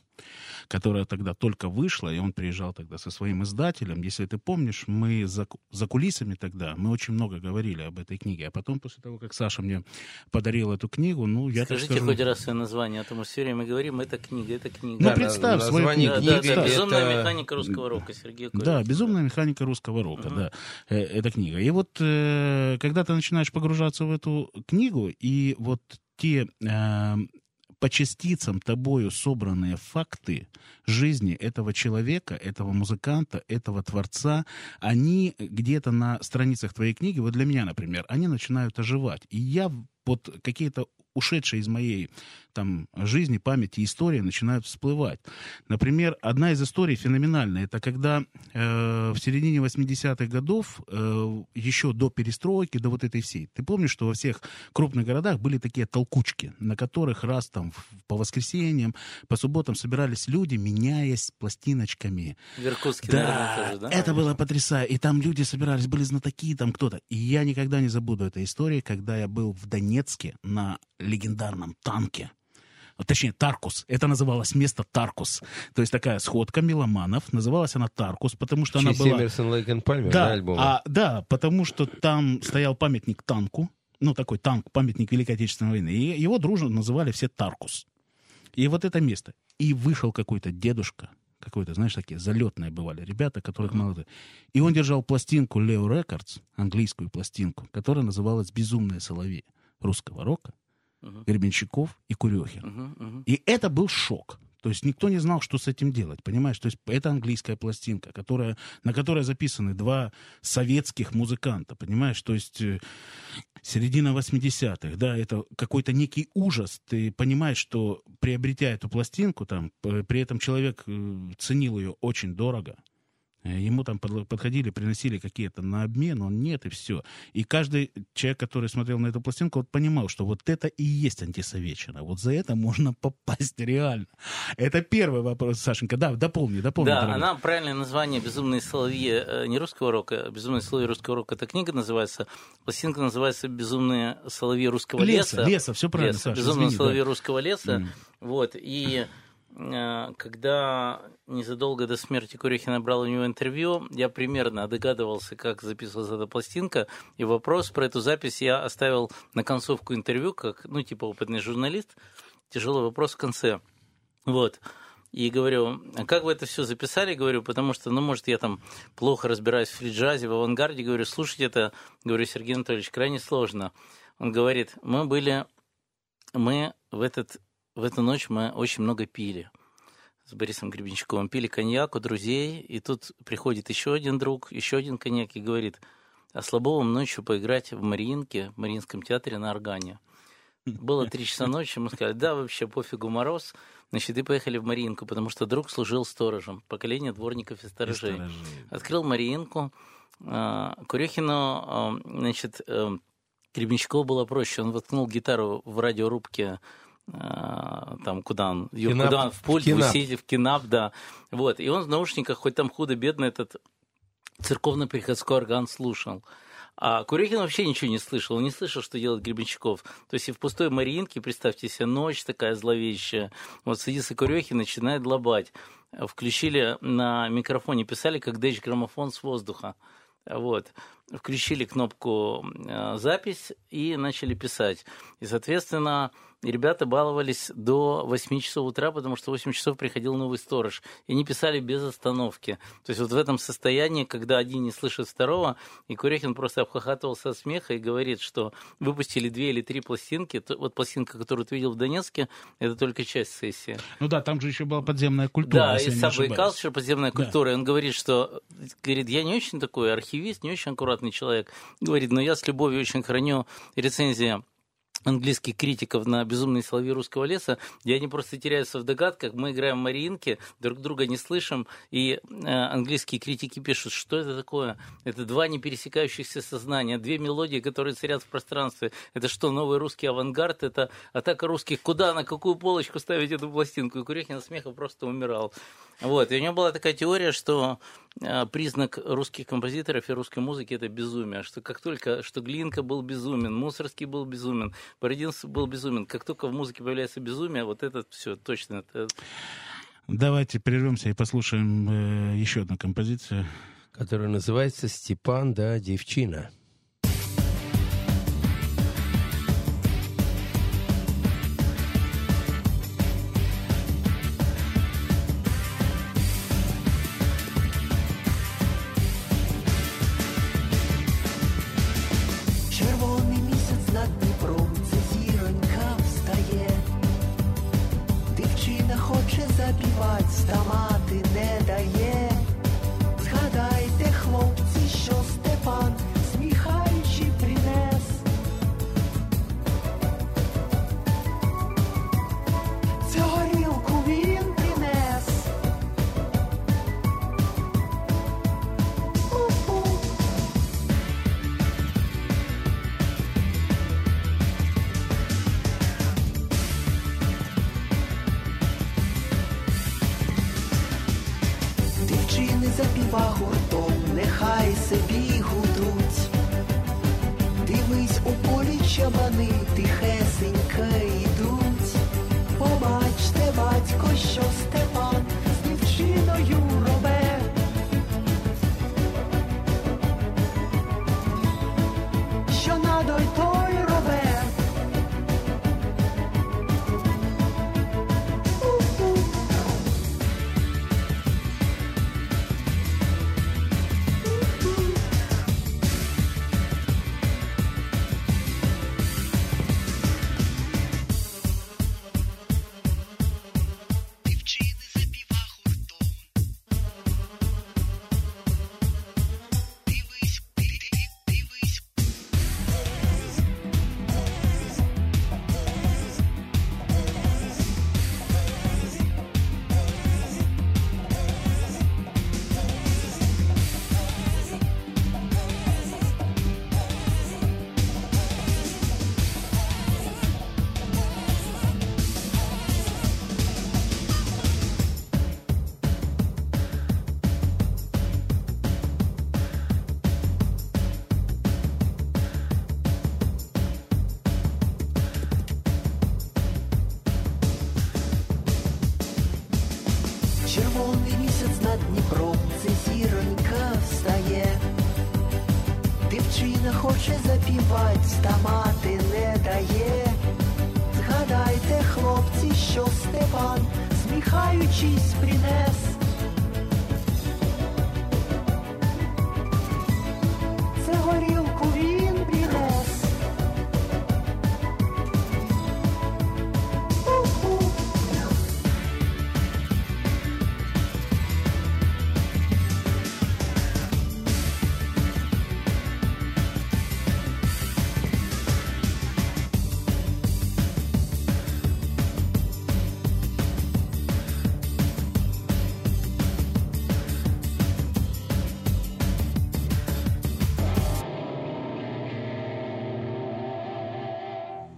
Speaker 3: которая тогда только вышла, и он приезжал тогда со своим издателем. Если ты помнишь, мы за, за кулисами тогда, мы очень много говорили об этой книге. А потом, после того, как Саша мне подарил эту книгу, ну, я
Speaker 4: Скажите
Speaker 3: так скажу...
Speaker 4: хоть раз свое название, а то мы все время говорим, это книга, это книга.
Speaker 3: Ну, да, представь
Speaker 2: на, свою книгу. Да,
Speaker 4: да, да, «Безумная механика русского рока» Сергея Курина.
Speaker 3: Да, «Безумная механика русского рока», угу. да, э, эта книга. И вот, э, когда ты начинаешь погружаться в эту книгу, и вот те э, по частицам тобою собранные факты жизни этого человека, этого музыканта, этого творца, они где-то на страницах твоей книги, вот для меня, например, они начинают оживать. И я вот какие-то ушедшие из моей там, жизни, памяти, истории начинают всплывать. Например, одна из историй феноменальная. Это когда э, в середине 80-х годов, э, еще до перестройки, до вот этой всей, ты помнишь, что во всех крупных городах были такие толкучки, на которых раз там по воскресеньям, по субботам собирались люди, меняясь пластиночками.
Speaker 4: Веркутский,
Speaker 3: да,
Speaker 4: наверное, тоже, да?
Speaker 3: это было потрясающе. И там люди собирались, были знатоки, там кто-то. И я никогда не забуду этой истории, когда я был в Донецке на легендарном танке точнее, Таркус. Это называлось место Таркус. То есть такая сходка меломанов. Называлась она Таркус, потому что она была...
Speaker 2: Эмерсон, Лейк и Пальмер,
Speaker 3: да,
Speaker 2: да, альбом?
Speaker 3: А, да, потому что там стоял памятник танку. Ну, такой танк, памятник Великой Отечественной войны. И его дружно называли все Таркус. И вот это место. И вышел какой-то дедушка, какой-то, знаешь, такие залетные бывали ребята, которых молодые. И он держал пластинку Leo Records, английскую пластинку, которая называлась «Безумные соловьи» русского рока uh-huh. Гребенщиков и Курехин. Uh-huh, uh-huh. И это был шок. То есть никто не знал, что с этим делать, понимаешь? То есть это английская пластинка, которая, на которой записаны два советских музыканта, понимаешь? То есть э, середина 80-х, да, это какой-то некий ужас. Ты понимаешь, что приобретя эту пластинку, там, при этом человек э, ценил ее очень дорого, ему там подходили, приносили какие-то на обмен, он нет, и все. И каждый человек, который смотрел на эту пластинку, вот понимал, что вот это и есть антисоветчина. Вот за это можно попасть реально. Это первый вопрос, Сашенька. Да, дополни, дополни.
Speaker 4: Да, дорогой. она правильное название «Безумные соловьи» э, не русского рока, а «Безумные соловьи русского рока». Эта книга называется, пластинка называется «Безумные соловьи русского леса».
Speaker 3: Леса, леса все правильно, леса,
Speaker 4: Саша, «Безумные извини, соловьи да. русского леса». Mm. Вот, и Э, когда незадолго до смерти Курехина брал у него интервью, я примерно догадывался, как записывалась эта пластинка, и вопрос про эту запись я оставил на концовку интервью, как, ну, типа опытный журналист. Тяжелый вопрос в конце. Вот. И говорю, а как вы это все записали? Говорю, потому что, ну, может, я там плохо разбираюсь в фриджазе, в авангарде. Говорю, слушать это, говорю, Сергей Анатольевич, крайне сложно. Он говорит, мы были, мы в этот в эту ночь мы очень много пили с Борисом Гребенщиковым. Пили коньяк у друзей, и тут приходит еще один друг, еще один коньяк и говорит, а слабовым ночью поиграть в Мариинке, в Мариинском театре на органе. Было три часа ночи, мы сказали, да, вообще пофигу мороз. Значит, и поехали в Мариинку, потому что друг служил сторожем, поколение дворников и сторожей. И сторожей. Открыл Мариинку, а, Курехину, а, значит, э, Гребенщикову было проще. Он воткнул гитару в радиорубке там, куда он, кинап, куда он в пульт, в, в, кинап, да. Вот, и он в наушниках, хоть там худо-бедно этот церковно-приходской орган слушал. А Курехин вообще ничего не слышал, он не слышал, что делает Гребенщиков. То есть и в пустой Мариинке, представьте себе, ночь такая зловещая, вот садится Курехин, начинает лобать. Включили на микрофоне, писали, как дэч граммофон с воздуха. Вот. Включили кнопку э, запись и начали писать. И, соответственно, и ребята баловались до 8 часов утра, потому что в 8 часов приходил новый сторож. И они писали без остановки. То есть вот в этом состоянии, когда один не слышит второго, и Курехин просто обхохатывался от смеха и говорит, что выпустили две или три пластинки. Вот пластинка, которую ты видел в Донецке, это только часть сессии.
Speaker 3: Ну да, там же еще была подземная культура.
Speaker 4: Да, и Subway Culture, подземная да. культура. И он говорит, что говорит, я не очень такой архивист, не очень аккуратный человек. Говорит, но я с любовью очень храню рецензии английских критиков на «Безумные соловьи русского леса», где они просто теряются в догадках. Мы играем в Мариинке, друг друга не слышим, и э, английские критики пишут, что это такое? Это два не пересекающихся сознания, две мелодии, которые царят в пространстве. Это что, новый русский авангард? Это атака русских. Куда, на какую полочку ставить эту пластинку? И Курехин смеха просто умирал. Вот. И у него была такая теория, что признак русских композиторов и русской музыки – это безумие. Что как только, что Глинка был безумен, Мусорский был безумен, Бородинский был безумен. Как только в музыке появляется безумие, вот это все точно. Это...
Speaker 3: Давайте прервемся и послушаем э, еще одну композицию.
Speaker 2: Которая называется «Степан да девчина».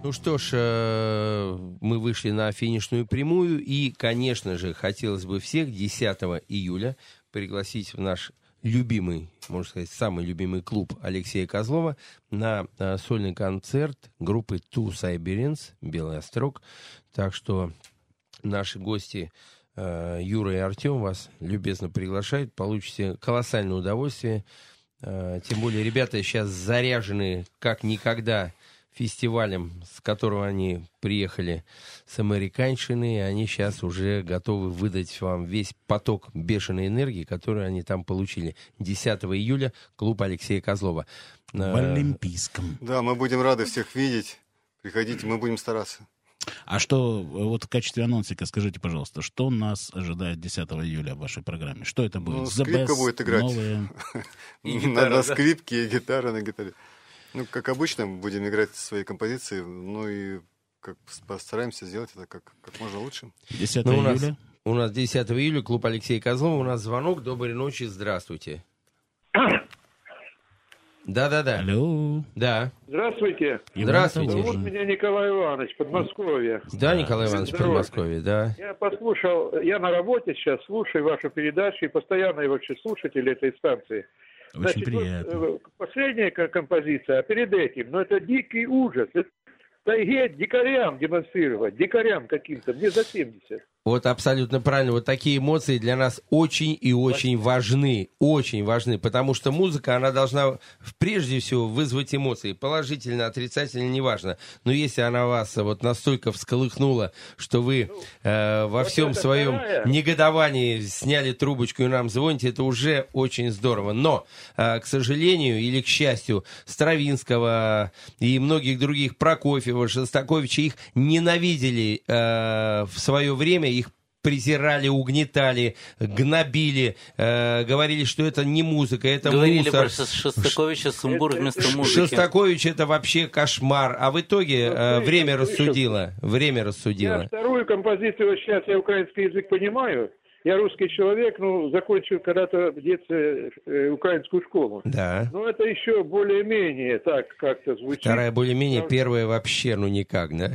Speaker 2: Ну что ж, э, мы вышли на финишную прямую, и, конечно же, хотелось бы всех 10 июля пригласить в наш любимый, можно сказать, самый любимый клуб Алексея Козлова на э, сольный концерт группы Two Siberians «Белый острог». Так что наши гости э, Юра и Артем вас любезно приглашают, получите колоссальное удовольствие. Тем более ребята сейчас заряжены как никогда – фестивалем, с которого они приехали с американщины, и они сейчас уже готовы выдать вам весь поток бешеной энергии, который они там получили. 10 июля клуб Алексея Козлова.
Speaker 3: В Олимпийском.
Speaker 5: Да, мы будем рады всех видеть. Приходите, мы будем стараться.
Speaker 3: А что, вот в качестве анонсика скажите, пожалуйста, что нас ожидает 10 июля в вашей программе? Что это будет? Ну,
Speaker 5: скрипка best, будет играть.
Speaker 3: Новые...
Speaker 5: На скрипке и гитара на гитаре. Ну, как обычно, будем играть свои композиции, ну и как постараемся сделать это как, как можно лучше.
Speaker 3: 10 ну,
Speaker 2: июля? У нас, у нас 10 июля, клуб Алексея Козлова, у нас звонок. Доброй ночи, здравствуйте. Да-да-да.
Speaker 3: Алло.
Speaker 2: Да.
Speaker 10: Здравствуйте.
Speaker 2: Здравствуйте.
Speaker 10: Зовут меня Николай Иванович, Подмосковье.
Speaker 2: Да, Николай Иванович, Здоровье. Подмосковье, да.
Speaker 10: Я послушал, я на работе сейчас слушаю вашу передачу и постоянный вообще слушатель этой станции.
Speaker 3: Очень Значит, приятно. Вот,
Speaker 10: э, последняя композиция, а перед этим, ну это дикий ужас. Это тайге дикарям демонстрировать, дикарям каким-то, мне за 70.
Speaker 2: Вот абсолютно правильно. Вот такие эмоции для нас очень и очень важны. Очень важны. Потому что музыка, она должна прежде всего вызвать эмоции. Положительно, отрицательно, неважно. Но если она вас вот настолько всколыхнула, что вы э, во всем своем негодовании сняли трубочку и нам звоните, это уже очень здорово. Но, э, к сожалению или к счастью, Стравинского и многих других, Прокофьева, Шостаковича, их ненавидели э, в свое время презирали, угнетали, гнобили, э, говорили, что это не музыка, это
Speaker 4: говорили
Speaker 2: мусор.
Speaker 4: Говорили про Шостаковича Сумбур вместо музыки.
Speaker 2: Шостакович это вообще кошмар. А в итоге э, время рассудило. Время рассудило.
Speaker 10: Я вторую композицию, вот сейчас я украинский язык понимаю, я русский человек, ну, закончил когда-то в детстве э, украинскую школу.
Speaker 2: Да.
Speaker 10: Но это еще более-менее так как-то звучит.
Speaker 2: Вторая более-менее, первая вообще, ну, никак, да?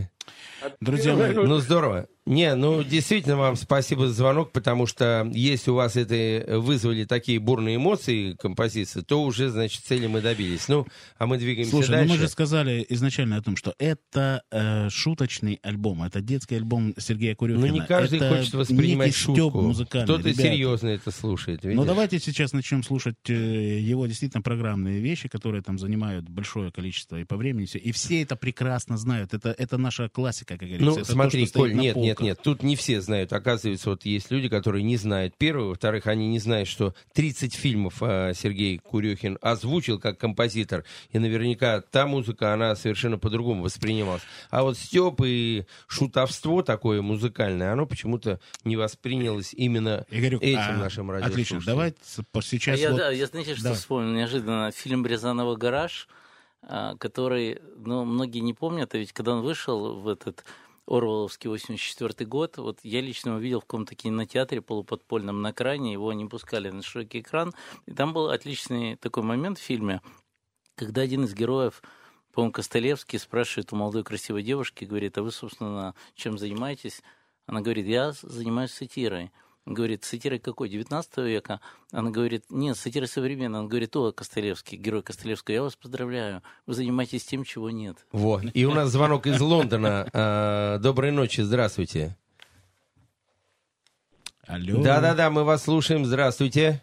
Speaker 3: Друзья мои,
Speaker 2: ну здорово. Не, ну действительно вам спасибо за звонок, потому что если у вас это вызвали такие бурные эмоции композиции, то уже, значит, цели мы добились. Ну, а мы двигаемся
Speaker 3: Слушай,
Speaker 2: дальше.
Speaker 3: ну мы же сказали изначально о том, что это э, шуточный альбом, это детский альбом Сергея Курюхина.
Speaker 2: Ну не каждый
Speaker 3: это
Speaker 2: хочет воспринимать шутку. Кто-то серьезно это слушает.
Speaker 3: Ну давайте сейчас начнем слушать э, его действительно программные вещи, которые там занимают большое количество и по времени, и все это прекрасно знают. Это, это наша классика, как говорится.
Speaker 2: Ну,
Speaker 3: это
Speaker 2: смотри,
Speaker 3: то,
Speaker 2: Коль, нет, нет, нет, тут не все знают. Оказывается, вот есть люди, которые не знают первого, во-вторых, они не знают, что 30 фильмов э, Сергей Курехин озвучил как композитор, и наверняка та музыка, она совершенно по-другому воспринималась. А вот Степ и шутовство такое музыкальное, оно почему-то не воспринялось именно
Speaker 3: Игорек,
Speaker 2: этим
Speaker 3: а,
Speaker 2: нашим радиослушателям.
Speaker 3: Отлично, давайте сейчас...
Speaker 4: А я,
Speaker 3: вот...
Speaker 4: да, я, знаете, что
Speaker 3: Давай.
Speaker 4: вспомнил неожиданно? Фильм «Брезанова гараж», а, который, ну, многие не помнят, а ведь когда он вышел в этот Орваловский 84 год. Вот я лично увидел в каком-то кинотеатре полуподпольном на экране, его не пускали на широкий экран. И там был отличный такой момент в фильме, когда один из героев, по-моему, Костолевский, спрашивает у молодой красивой девушки, говорит, а вы, собственно, чем занимаетесь? Она говорит, я занимаюсь сатирой. Говорит, сатира какой, 19 века? Она говорит, нет, сатира современная. Он говорит, о, Костылевский, герой Костылевского, я вас поздравляю, вы занимаетесь тем, чего нет.
Speaker 2: Вот, и у нас звонок из Лондона. Доброй ночи, здравствуйте.
Speaker 3: Алло.
Speaker 2: Да-да-да, мы вас слушаем, здравствуйте.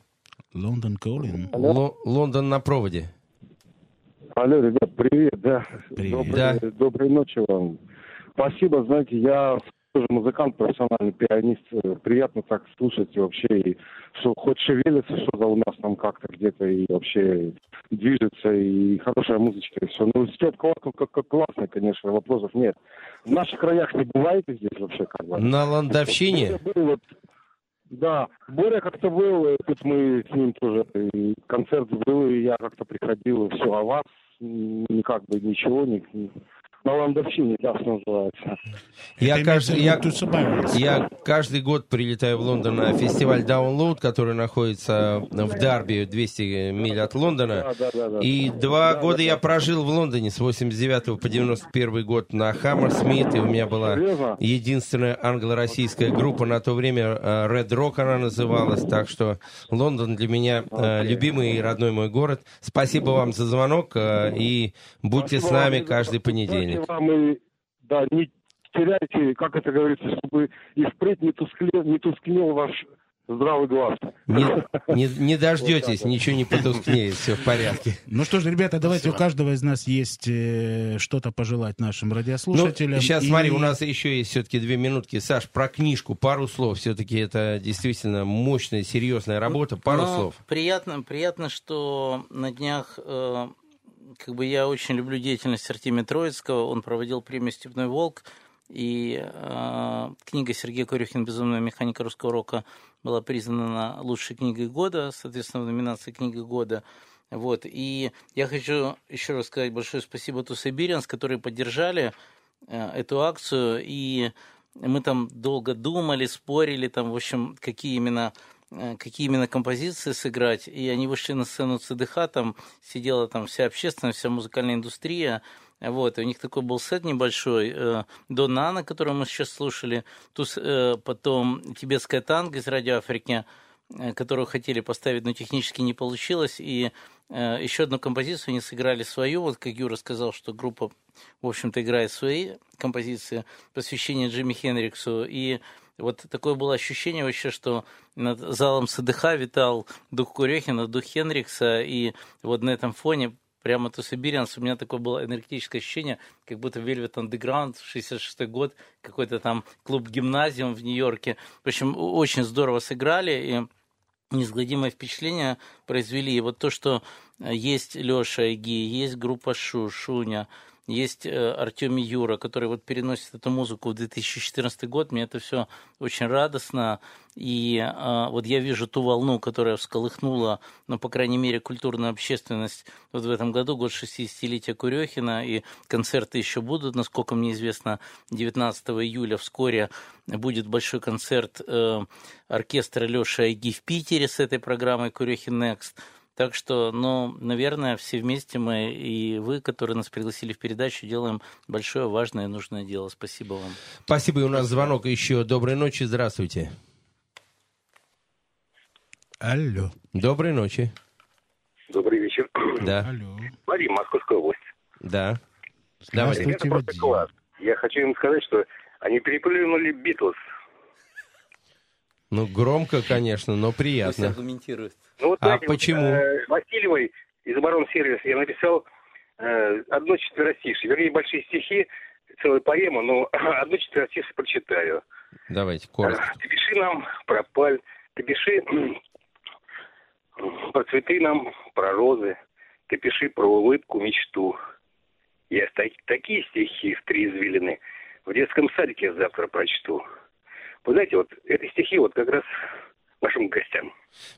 Speaker 3: Лондон Колин.
Speaker 2: Лондон на проводе.
Speaker 11: Алло, ребят, привет, да.
Speaker 2: Привет.
Speaker 11: Доброй,
Speaker 2: да.
Speaker 11: доброй ночи вам. Спасибо, знаете, я тоже музыкант, профессиональный пианист. Приятно так слушать и вообще, и что хоть шевелится что-то у нас там как-то где-то и вообще движется, и хорошая музычка, и все. Ну, Степ как, как, как классный, конечно, вопросов нет. В наших краях не бывает здесь вообще как бы.
Speaker 2: На Ландовщине?
Speaker 11: Вот, да, Боря как-то был, тут мы с ним тоже, и концерт был, и я как-то приходил, и все, а вас никак бы ничего, не, на Ландовщине, да, что называется.
Speaker 2: Я каждый, я, я каждый год прилетаю в Лондон на фестиваль Download, который находится в Дарби, 200 миль от Лондона.
Speaker 11: Да, да, да,
Speaker 2: и два да, года да, я да. прожил в Лондоне с 89 по 91 год на Хаммерсмит, и у меня была
Speaker 11: Серьезно?
Speaker 2: единственная англо-российская группа на то время, Red Rock она называлась, так что Лондон для меня okay. любимый и родной мой город. Спасибо вам за звонок, и будьте
Speaker 11: Спасибо
Speaker 2: с нами каждый понедельник.
Speaker 11: Вам и, да, не теряйте, как это говорится, чтобы и впредь не тускнел, не тускнел ваш здравый глаз.
Speaker 2: Не, не, не дождетесь, вот ничего не потускнеет, все в порядке.
Speaker 3: Ну что ж, ребята, давайте Спасибо. у каждого из нас есть э, что-то пожелать нашим радиослушателям.
Speaker 2: Ну, сейчас,
Speaker 3: и...
Speaker 2: смотри, у нас еще есть все-таки две минутки. Саш, про книжку пару слов. Все-таки это действительно мощная, серьезная работа. Пару
Speaker 4: Но
Speaker 2: слов.
Speaker 4: Приятно, приятно, что на днях... Э как бы я очень люблю деятельность Артемия Троицкого. Он проводил премию «Степной волк». И э, книга Сергея Корюхин «Безумная механика русского рока» была признана лучшей книгой года, соответственно, в номинации «Книга года». Вот. И я хочу еще раз сказать большое спасибо Ту Сибирианс, которые поддержали э, эту акцию. И мы там долго думали, спорили, там, в общем, какие именно какие именно композиции сыграть, и они вышли на сцену ЦДХ, там сидела там вся общественность, вся музыкальная индустрия, вот, и у них такой был сет небольшой, э, до Нана, который мы сейчас слушали, тут, э, потом тибетская танго из Радио Африки, э, которую хотели поставить, но технически не получилось, и э, еще одну композицию они сыграли свою, вот как Юра сказал, что группа, в общем-то, играет свои композиции, посвящение Джимми Хенриксу, и вот такое было ощущение вообще, что над залом СДХ витал дух Курехина, дух Хенрикса, и вот на этом фоне прямо то Сибирианс, у меня такое было энергетическое ощущение, как будто Velvet Underground, 66 год, какой-то там клуб-гимназиум в Нью-Йорке. В общем, очень здорово сыграли, и неизгладимое впечатление произвели. И вот то, что есть Леша Иги, есть группа Шу, Шуня, есть э, Артем Юра, который вот переносит эту музыку в 2014 год. Мне это все очень радостно. И а, вот я вижу ту волну, которая всколыхнула, ну, по крайней мере, культурную общественность вот в этом году, год 60-летия Курехина, и концерты еще будут, насколько мне известно, 19 июля вскоре будет большой концерт э, оркестра Леши Айги в Питере с этой программой Курехин Next. Так что, ну, наверное, все вместе мы и вы, которые нас пригласили в передачу, делаем большое, важное и нужное дело. Спасибо вам.
Speaker 2: Спасибо. И у нас звонок еще. Доброй ночи. Здравствуйте.
Speaker 3: Алло.
Speaker 2: Доброй ночи.
Speaker 12: Добрый вечер.
Speaker 2: Да.
Speaker 3: Алло.
Speaker 12: Вадим, Московская область.
Speaker 2: Да.
Speaker 12: Давайте. Ребята просто класс. Я хочу им сказать, что они переплюнули Битлз.
Speaker 2: Ну, громко, конечно, но приятно.
Speaker 12: Ну, вот,
Speaker 2: а
Speaker 12: знаете,
Speaker 2: почему?
Speaker 12: Вот, э, Васильевой из оборонсервиса я написал э, одно четверостишье, вернее, большие стихи, целую поэму, но одно четверостишье прочитаю.
Speaker 2: Давайте, коротко.
Speaker 12: Ты пиши нам про паль, ты пиши про цветы нам, про розы, ты пиши про улыбку, мечту. Я так, такие стихи в три извилины в детском садике завтра прочту. Вы знаете, вот эти стихи вот как раз нашим гостям.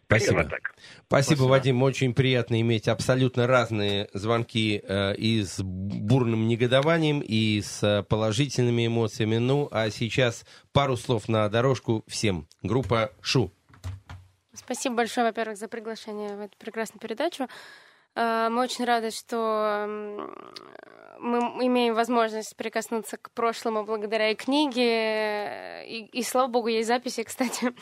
Speaker 2: Спасибо.
Speaker 12: Так.
Speaker 2: Спасибо,
Speaker 12: Спасибо,
Speaker 2: Вадим. Очень приятно иметь абсолютно разные звонки э, и с бурным негодованием, и с э, положительными эмоциями. Ну, а сейчас пару слов на дорожку всем. Группа Шу.
Speaker 6: Спасибо большое, во-первых, за приглашение в эту прекрасную передачу. Э, мы очень рады, что мы имеем возможность прикоснуться к прошлому благодаря и книге. И, и слава богу, есть записи, кстати.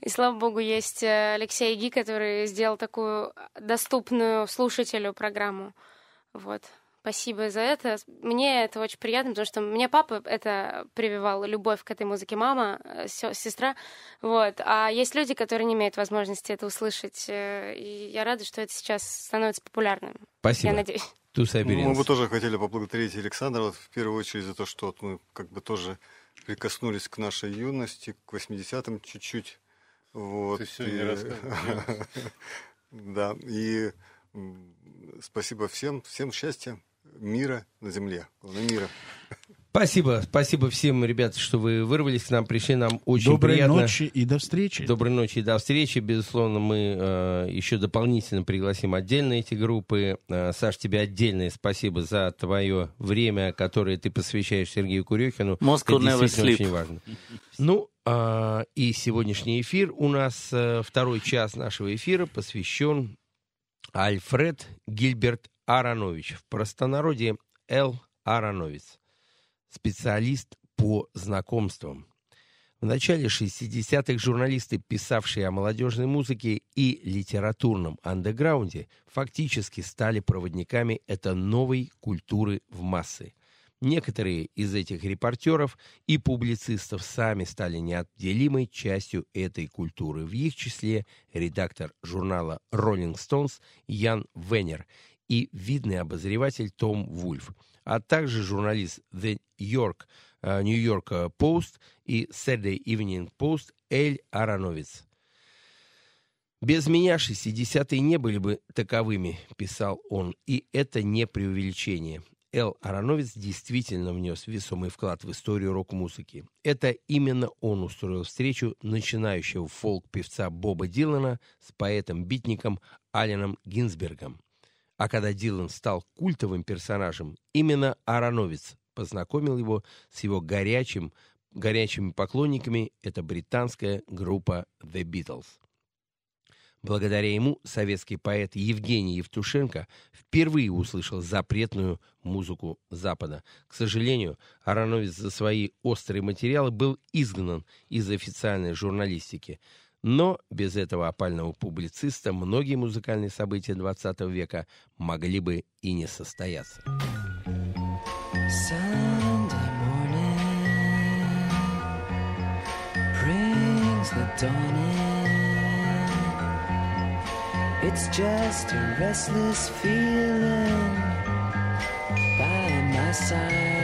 Speaker 6: И слава богу, есть э, Алексей Ги, который сделал такую доступную слушателю программу. Вот. Спасибо за это. Мне это очень приятно, потому что мне папа это прививал, любовь к этой музыке, мама, э, сестра. Вот. А есть люди, которые не имеют возможности это услышать. Э, и я рада, что это сейчас становится популярным.
Speaker 2: Спасибо.
Speaker 6: Я надеюсь.
Speaker 5: Ну, мы бы тоже хотели поблагодарить Александра вот, в первую очередь за то, что вот мы как бы тоже прикоснулись к нашей юности, к 80-м чуть-чуть. Вот.
Speaker 7: Ты все и... не.
Speaker 5: Да, и спасибо всем, всем счастья, мира на земле, главное мира.
Speaker 2: Спасибо, спасибо всем, ребята, что вы вырвались к нам, пришли, нам очень
Speaker 3: Доброй
Speaker 2: приятно.
Speaker 3: ночи и до встречи.
Speaker 2: Доброй ночи и до встречи. Безусловно, мы э, еще дополнительно пригласим отдельно эти группы. Э, Саш, тебе отдельное спасибо за твое время, которое ты посвящаешь Сергею Курехину.
Speaker 4: Moscow
Speaker 2: Это действительно
Speaker 4: sleep.
Speaker 2: очень важно. Ну, э, и сегодняшний эфир у нас, э, второй час нашего эфира посвящен Альфред Гильберт Аронович. В простонародье Эл Ароновец специалист по знакомствам. В начале 60-х журналисты, писавшие о молодежной музыке и литературном андеграунде, фактически стали проводниками этой новой культуры в массы. Некоторые из этих репортеров и публицистов сами стали неотделимой частью этой культуры. В их числе редактор журнала Rolling Stones Ян Венер и видный обозреватель Том Вульф – а также журналист The York, uh, New York Post и Saturday Evening Post Эль Ароновец. «Без меня 60-е не были бы таковыми», — писал он, — «и это не преувеличение». Эл Ароновец действительно внес весомый вклад в историю рок-музыки. Это именно он устроил встречу начинающего фолк-певца Боба Дилана с поэтом-битником Аленом Гинзбергом. А когда Дилан стал культовым персонажем, именно Ароновец познакомил его с его горячим, горячими поклонниками, это британская группа The Beatles. Благодаря ему советский поэт Евгений Евтушенко впервые услышал запретную музыку Запада. К сожалению, Ароновец за свои острые материалы был изгнан из официальной журналистики. Но без этого опального публициста многие музыкальные события XX века могли бы и не состояться.
Speaker 13: It's just a restless feeling by my side.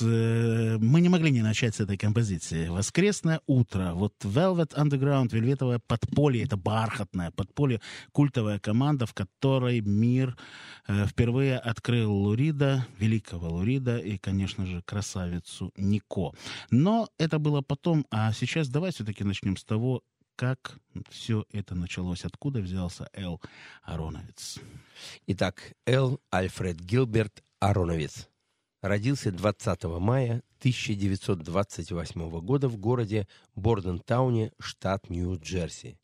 Speaker 3: э, мы не могли не начать с этой композиции. «Воскресное утро». Вот Velvet Underground, вельветовое подполье, это бархатное подполье, культовая команда, в которой мир э, впервые открыл Лурида, великого Лурида и, конечно же, красавицу Нико. Но это было потом, а сейчас давай все-таки начнем с того, как все это началось, откуда взялся Эл Ароновец.
Speaker 2: Итак, Эл Альфред Гилберт Ароновец родился 20 мая 1928 года в городе Бордентауне, штат Нью-Джерси.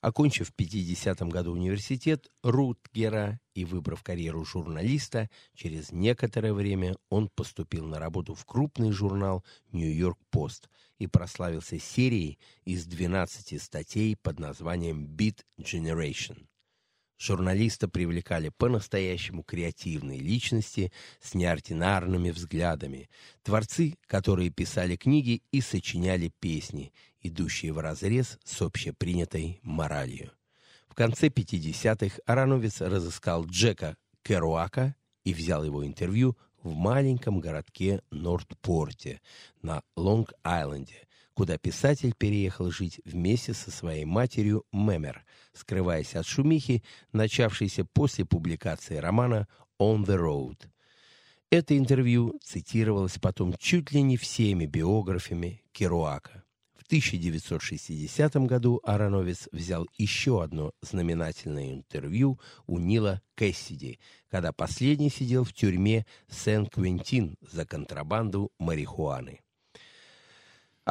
Speaker 2: Окончив в 50 году университет Рутгера и выбрав карьеру журналиста, через некоторое время он поступил на работу в крупный журнал «Нью-Йорк Пост» и прославился серией из 12 статей под названием «Beat Generation». Журналиста привлекали по-настоящему креативные личности с неординарными взглядами, творцы, которые писали книги и сочиняли песни, идущие вразрез с общепринятой моралью. В конце 50-х Ароновец разыскал Джека Керуака и взял его интервью в маленьком городке Нортпорте на Лонг-Айленде, куда писатель переехал жить вместе со своей матерью Мемер, скрываясь от шумихи, начавшейся после публикации романа «On the Road». Это интервью цитировалось потом чуть ли не всеми биографами Керуака. В 1960 году Ароновец взял еще одно знаменательное интервью у Нила Кэссиди, когда последний сидел в тюрьме Сен-Квентин за контрабанду марихуаны.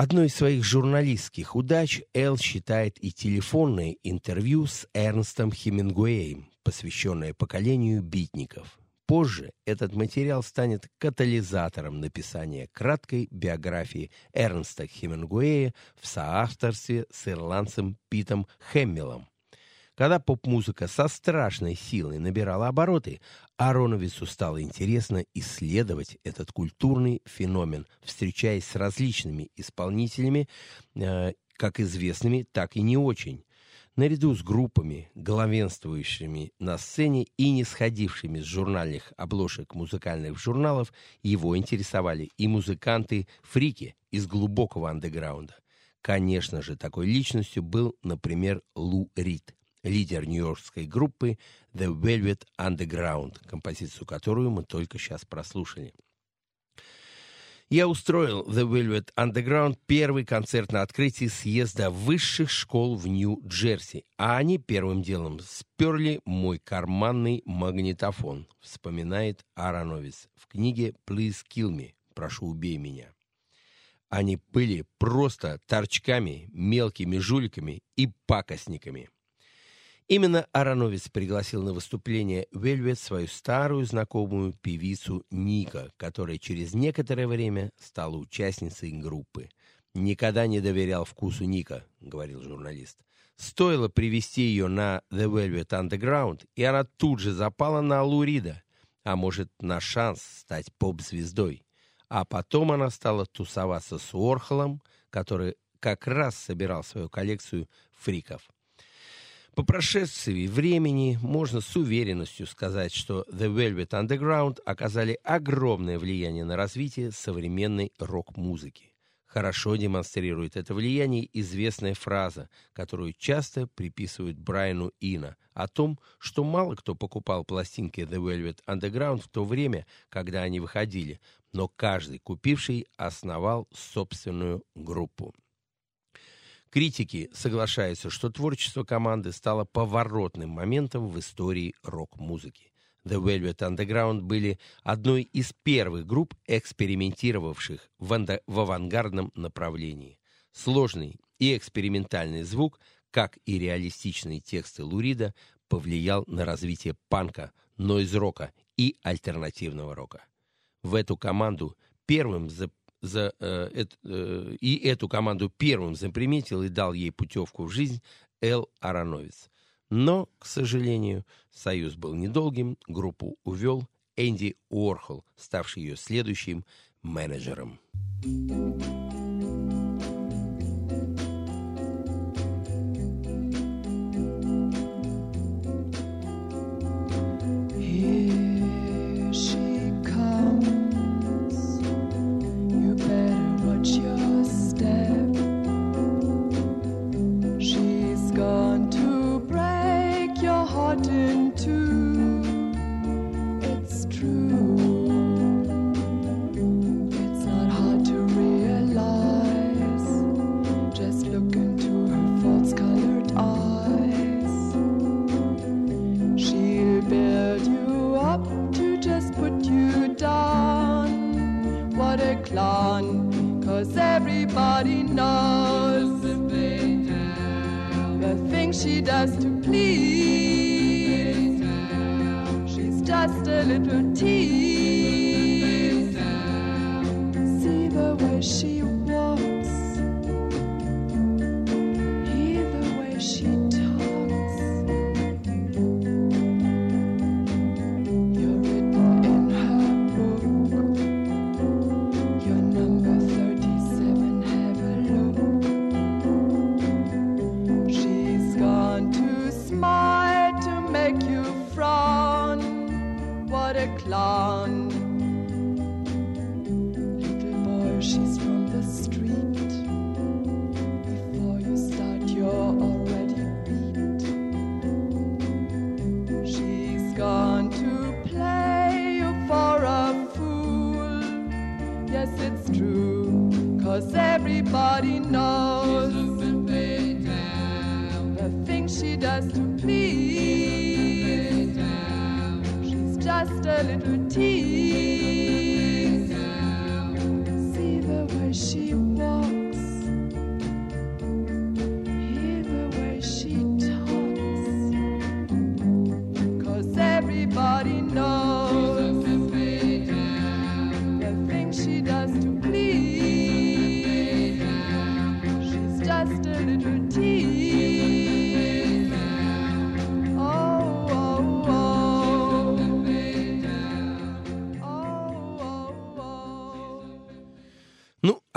Speaker 2: Одной из своих журналистских удач Эл считает и телефонное интервью с Эрнстом Хемингуэем, посвященное поколению битников. Позже этот материал станет катализатором написания краткой биографии Эрнста Хемингуэя в соавторстве с ирландцем Питом Хэммелом. Когда поп-музыка со страшной силой набирала обороты, Ароновицу стало интересно исследовать этот культурный феномен, встречаясь с различными исполнителями, э, как известными, так и не очень. Наряду с группами, главенствующими на сцене и не сходившими с журнальных обложек музыкальных журналов, его интересовали и музыканты-фрики из глубокого андеграунда. Конечно же, такой личностью был, например, Лу Рид, лидер нью-йоркской группы The Velvet Underground, композицию которую мы только сейчас прослушали. Я устроил The Velvet Underground первый концерт на открытии съезда высших школ в Нью-Джерси, а они первым делом сперли мой карманный магнитофон, вспоминает Ароновец в книге «Please kill me» «Прошу, убей меня». Они были просто торчками, мелкими жуликами и пакостниками. Именно Ароновец пригласил на выступление Вельвет свою старую знакомую певицу Ника, которая через некоторое время стала участницей группы. «Никогда не доверял вкусу Ника», — говорил журналист. Стоило привести ее на The Velvet Underground, и она тут же запала на Алурида, а может, на шанс стать поп-звездой. А потом она стала тусоваться с Уорхолом, который как раз собирал свою коллекцию фриков. По прошествии времени можно с уверенностью сказать, что The Velvet Underground оказали огромное влияние на развитие современной рок-музыки. Хорошо демонстрирует это влияние известная фраза, которую часто приписывают Брайану Ина, о том, что мало кто покупал пластинки The Velvet Underground в то время, когда они выходили, но каждый купивший основал собственную группу. Критики соглашаются, что творчество команды стало поворотным моментом в истории рок-музыки. The Velvet Underground были одной из первых групп, экспериментировавших в, в авангардном направлении. Сложный и экспериментальный звук, как и реалистичные тексты Лурида, повлиял на развитие панка, нойз-рока и альтернативного рока. В эту команду первым за, э, э, и эту команду первым заприметил и дал ей путевку в жизнь Эл Ароновец. Но, к сожалению, союз был недолгим, группу увел Энди Уорхол, ставший ее следующим менеджером.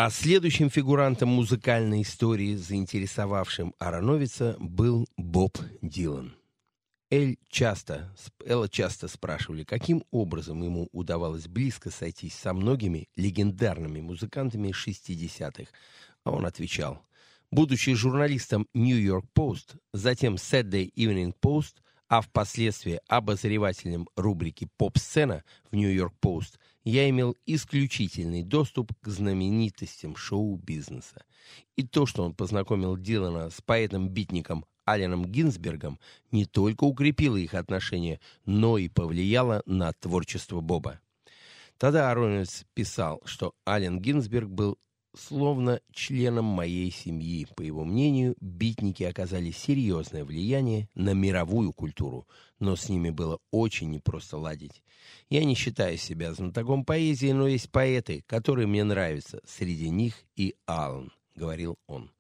Speaker 2: А следующим фигурантом музыкальной истории, заинтересовавшим Ароновица, был Боб Дилан. Эль часто, Элла часто спрашивали, каким образом ему удавалось близко сойтись со многими легендарными музыкантами 60-х. А он отвечал, будучи журналистом New York Post, затем Saturday Evening Post, а впоследствии обозревателем рубрики «Поп-сцена» в New York Post, я имел исключительный доступ к знаменитостям шоу-бизнеса. И то, что он познакомил Дилана с поэтом-битником Аленом Гинзбергом не только укрепило их отношения, но и повлияло на творчество Боба. Тогда Ароновец писал, что Ален Гинзберг был словно членом моей семьи. По его мнению, битники оказали серьезное влияние на мировую культуру, но с ними было очень непросто ладить. Я не считаю себя знатоком поэзии, но есть поэты, которые мне нравятся. Среди них и Аллен, — говорил он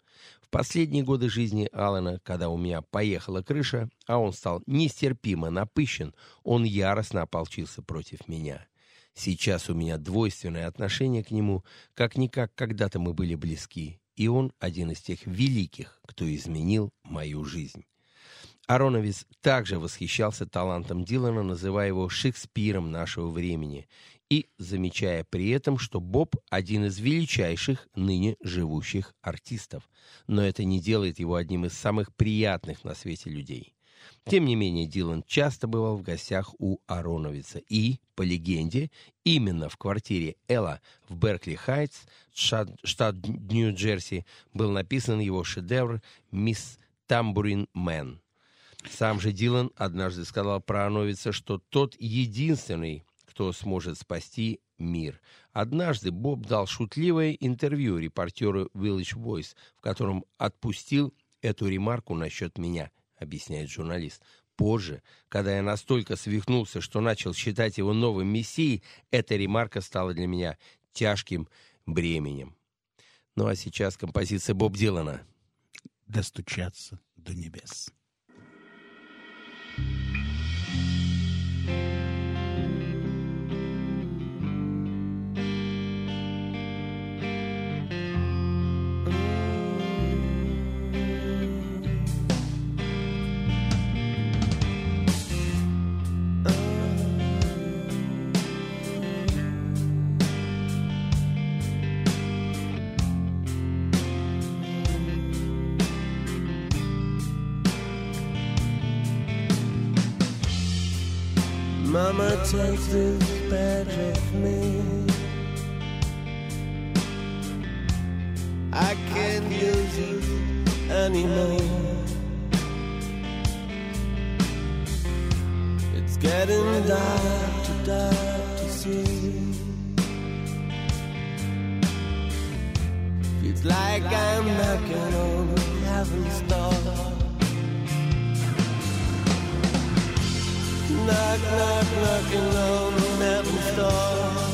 Speaker 2: последние годы жизни Алана, когда у меня поехала крыша, а он стал нестерпимо напыщен, он яростно ополчился против меня. Сейчас у меня двойственное отношение к нему, как-никак когда-то мы были близки, и он один из тех великих, кто изменил мою жизнь. Ароновец также восхищался талантом Дилана, называя его Шекспиром нашего времени, и замечая при этом, что Боб один из величайших ныне живущих артистов. Но это не делает его одним из самых приятных на свете людей. Тем не менее, Дилан часто бывал в гостях у Ароновица и, по легенде, именно в квартире Элла в Беркли-Хайтс, штат Нью-Джерси, был написан его шедевр «Мисс Тамбурин Мэн». Сам же Дилан однажды сказал про Ароновица, что тот единственный, кто сможет спасти мир. Однажды Боб дал шутливое интервью репортеру Village Voice, в котором отпустил эту ремарку насчет меня, объясняет журналист. Позже, когда я настолько свихнулся, что начал считать его новым мессией, эта ремарка стала для меня тяжким бременем. Ну а сейчас композиция Боб Дилана.
Speaker 3: «Достучаться до небес».
Speaker 14: Mama takes this badge of me. I can't use it anymore. It's getting dark to dark to see. Feels like I'm knocking on heaven's door. Knock, knock, knocking on heaven's door.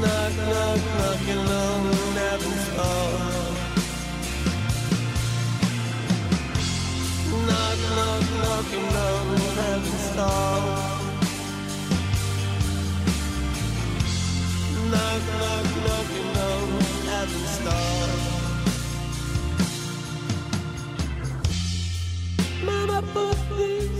Speaker 14: Knock, knock, knocking on heaven's door. Knock, knock, knocking on heaven's door. Knock, knock, knocking on heaven's door. up of thing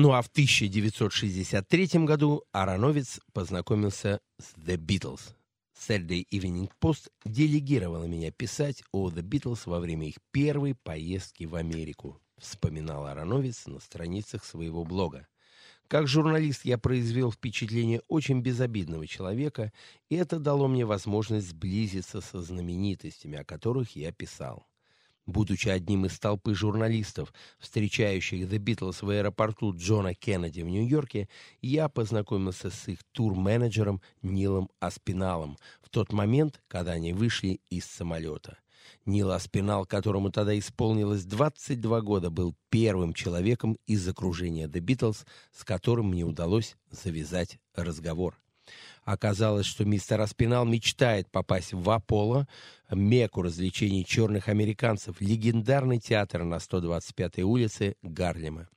Speaker 2: Ну а в 1963 году Ароновец познакомился с The Beatles. Saturday Evening Post делегировала меня писать о The Beatles во время их первой поездки в Америку, вспоминал Ароновец на страницах своего блога. Как журналист я произвел впечатление очень безобидного человека, и это дало мне возможность сблизиться со знаменитостями, о которых я писал. Будучи одним из толпы журналистов, встречающих The Beatles в аэропорту Джона Кеннеди в Нью-Йорке, я познакомился с их тур-менеджером Нилом Аспиналом в тот момент, когда они вышли из самолета. Нил Аспинал, которому тогда исполнилось 22 года, был первым человеком из окружения The Beatles, с которым мне удалось завязать разговор. Оказалось, что мистер Аспинал мечтает попасть в Аполло, мекку развлечений черных американцев, легендарный театр на 125-й улице Гарлема.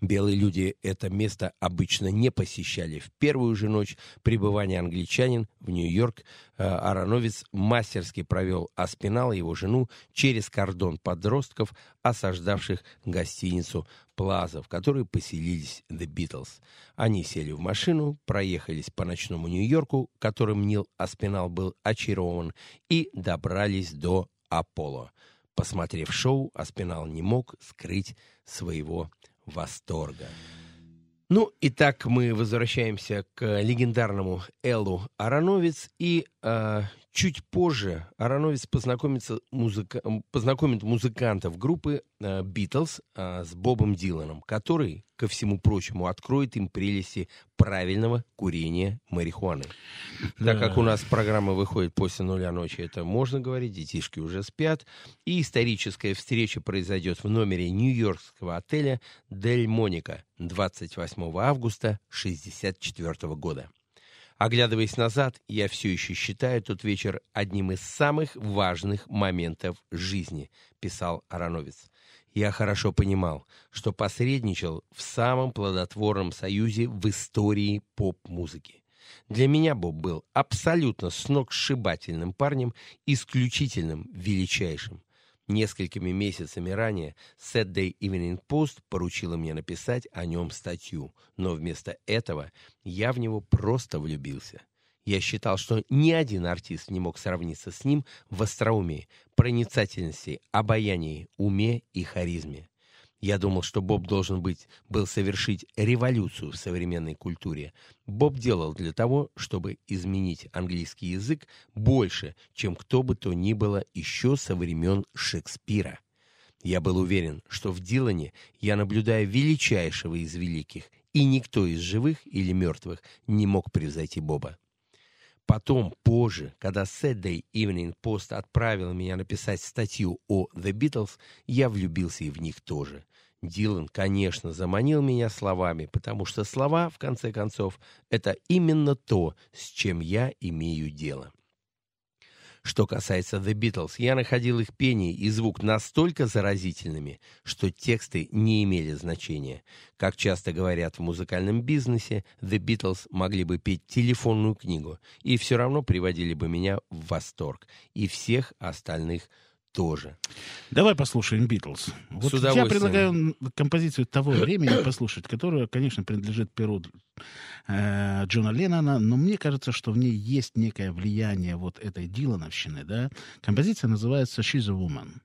Speaker 2: Белые люди это место обычно не посещали. В первую же ночь пребывания англичанин в Нью-Йорк э, Ароновец мастерски провел Аспинал и его жену через кордон подростков, осаждавших гостиницу Плаза, в которой поселились The Beatles. Они сели в машину, проехались по ночному Нью-Йорку, которым Нил Аспинал был очарован, и добрались до Аполло. Посмотрев шоу, Аспинал не мог скрыть своего восторга. Ну, итак, мы возвращаемся к легендарному Эллу Ароновец и Чуть позже Ароновец познакомится музыка... познакомит музыкантов группы «Битлз» э, э, с Бобом Диланом, который, ко всему прочему, откроет им прелести правильного курения марихуаны. Да. Так как у нас программа выходит после нуля ночи, это можно говорить, детишки уже спят, и историческая встреча произойдет в номере нью-йоркского отеля «Дель Моника» 28 августа 1964 года. Оглядываясь назад, я все еще считаю тот вечер одним из самых важных моментов жизни, писал Ароновец. Я хорошо понимал, что посредничал в самом плодотворном союзе в истории поп-музыки. Для меня Боб был абсолютно сногсшибательным парнем, исключительным, величайшим. Несколькими месяцами ранее Saturday Evening Post поручила мне написать о нем статью, но вместо этого я в него просто влюбился. Я считал, что ни один артист не мог сравниться с ним в остроумии, проницательности, обаянии, уме и харизме. Я думал, что Боб должен быть, был совершить революцию в современной культуре. Боб делал для того, чтобы изменить английский язык больше, чем кто бы то ни было еще со времен Шекспира. Я был уверен, что в Дилане я наблюдаю величайшего из великих, и никто из живых или мертвых не мог превзойти Боба. Потом, позже, когда Saturday Evening Post отправил меня написать статью о The Beatles, я влюбился и в них тоже. Дилан, конечно, заманил меня словами, потому что слова, в конце концов, это именно то, с чем я имею дело. Что касается The Beatles, я находил их пение и звук настолько заразительными, что тексты не имели значения. Как часто говорят в музыкальном бизнесе, The Beatles могли бы петь телефонную книгу и все равно приводили бы меня в восторг и всех остальных тоже.
Speaker 3: Давай послушаем Битлз. Вот я предлагаю композицию того времени послушать, которая, конечно, принадлежит перу э, Джона Леннона, но мне кажется, что в ней есть некое влияние вот этой Дилановщины, да. Композиция называется «She's a Woman».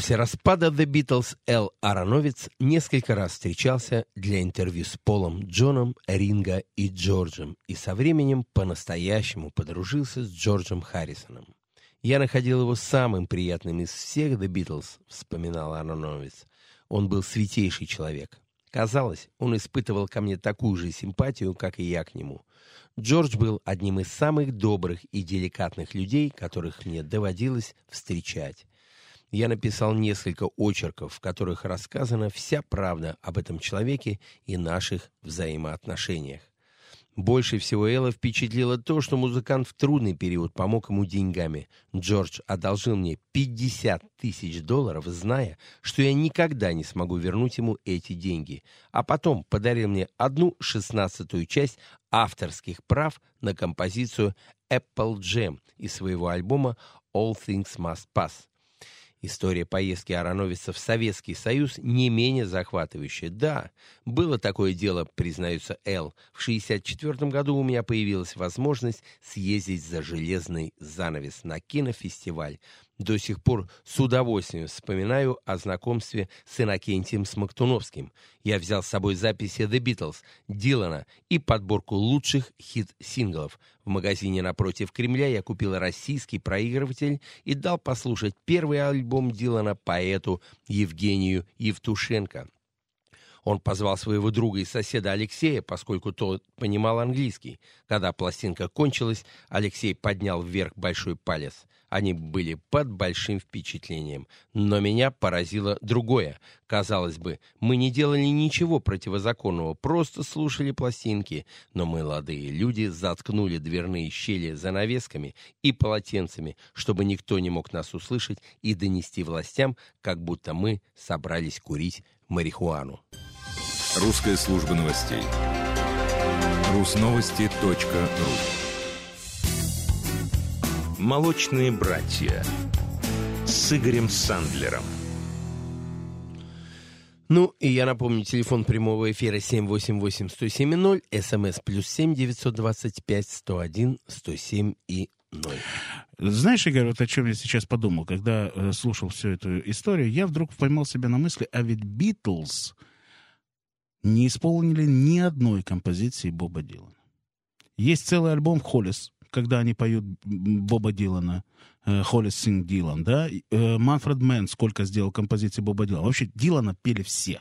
Speaker 2: После распада The Beatles Эл Ароновиц несколько раз встречался для интервью с Полом, Джоном, Ринго и Джорджем, и со временем по-настоящему подружился с Джорджем Харрисоном. «Я находил его самым приятным из всех The Beatles», — вспоминал Ароновиц. «Он был святейший человек. Казалось, он испытывал ко мне такую же симпатию, как и я к нему. Джордж был одним из самых добрых и деликатных людей, которых мне доводилось встречать я написал несколько очерков, в которых рассказана вся правда об этом человеке и наших взаимоотношениях. Больше всего Элла впечатлило то, что музыкант в трудный период помог ему деньгами. Джордж одолжил мне 50 тысяч долларов, зная, что я никогда не смогу вернуть ему эти деньги, а потом подарил мне одну шестнадцатую часть авторских прав на композицию «Apple Jam» из своего альбома «All Things Must Pass». История поездки Ароновица в Советский Союз не менее захватывающая. Да, было такое дело, признается Эл. В 1964 году у меня появилась возможность съездить за железный занавес на кинофестиваль. До сих пор с удовольствием вспоминаю о знакомстве с Иннокентием Смоктуновским. Я взял с собой записи The Beatles, Дилана и подборку лучших хит-синглов. В магазине напротив Кремля я купил российский проигрыватель и дал послушать первый альбом Дилана поэту Евгению Евтушенко. Он позвал своего друга и соседа Алексея, поскольку тот понимал английский. Когда пластинка кончилась, Алексей поднял вверх большой палец. Они были под большим впечатлением. Но меня поразило другое. Казалось бы, мы не делали ничего противозаконного, просто слушали пластинки. Но мы, молодые люди, заткнули дверные щели занавесками и полотенцами, чтобы никто не мог нас услышать и донести властям, как будто мы собрались курить марихуану.
Speaker 1: Русская служба новостей. Русновости.ру «Молочные братья» с Игорем Сандлером.
Speaker 2: Ну, и я напомню, телефон прямого эфира 788-107-0, смс плюс 7 925 101 107 и 0.
Speaker 3: Знаешь, Игорь, вот о чем я сейчас подумал, когда э, слушал всю эту историю, я вдруг поймал себя на мысли, а ведь Битлз не исполнили ни одной композиции Боба Дилана. Есть целый альбом «Холлис», когда они поют Боба Дилана, э, Hollies Sing Dylan, да, э, Манфред Мэн сколько сделал композиций Боба Дилана. Вообще Дилана пели все.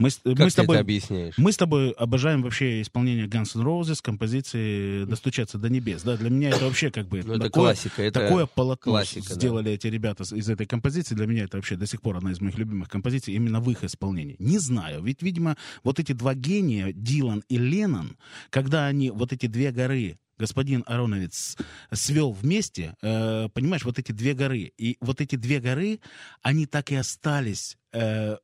Speaker 2: Мы, как мы с тобой, это объясняешь?
Speaker 3: Мы с тобой обожаем вообще исполнение Guns N' Roses, композиции «Достучаться до небес». Да, для меня это вообще как бы...
Speaker 2: Ну, это такое, классика. Это
Speaker 3: такое полотно
Speaker 2: классика,
Speaker 3: сделали
Speaker 2: да.
Speaker 3: эти ребята из этой композиции. Для меня это вообще до сих пор одна из моих любимых композиций, именно в их исполнении. Не знаю, ведь, видимо, вот эти два гения, Дилан и Леннон, когда они, вот эти две горы, господин Ароновец свел вместе, э, понимаешь, вот эти две горы. И вот эти две горы, они так и остались э, Э,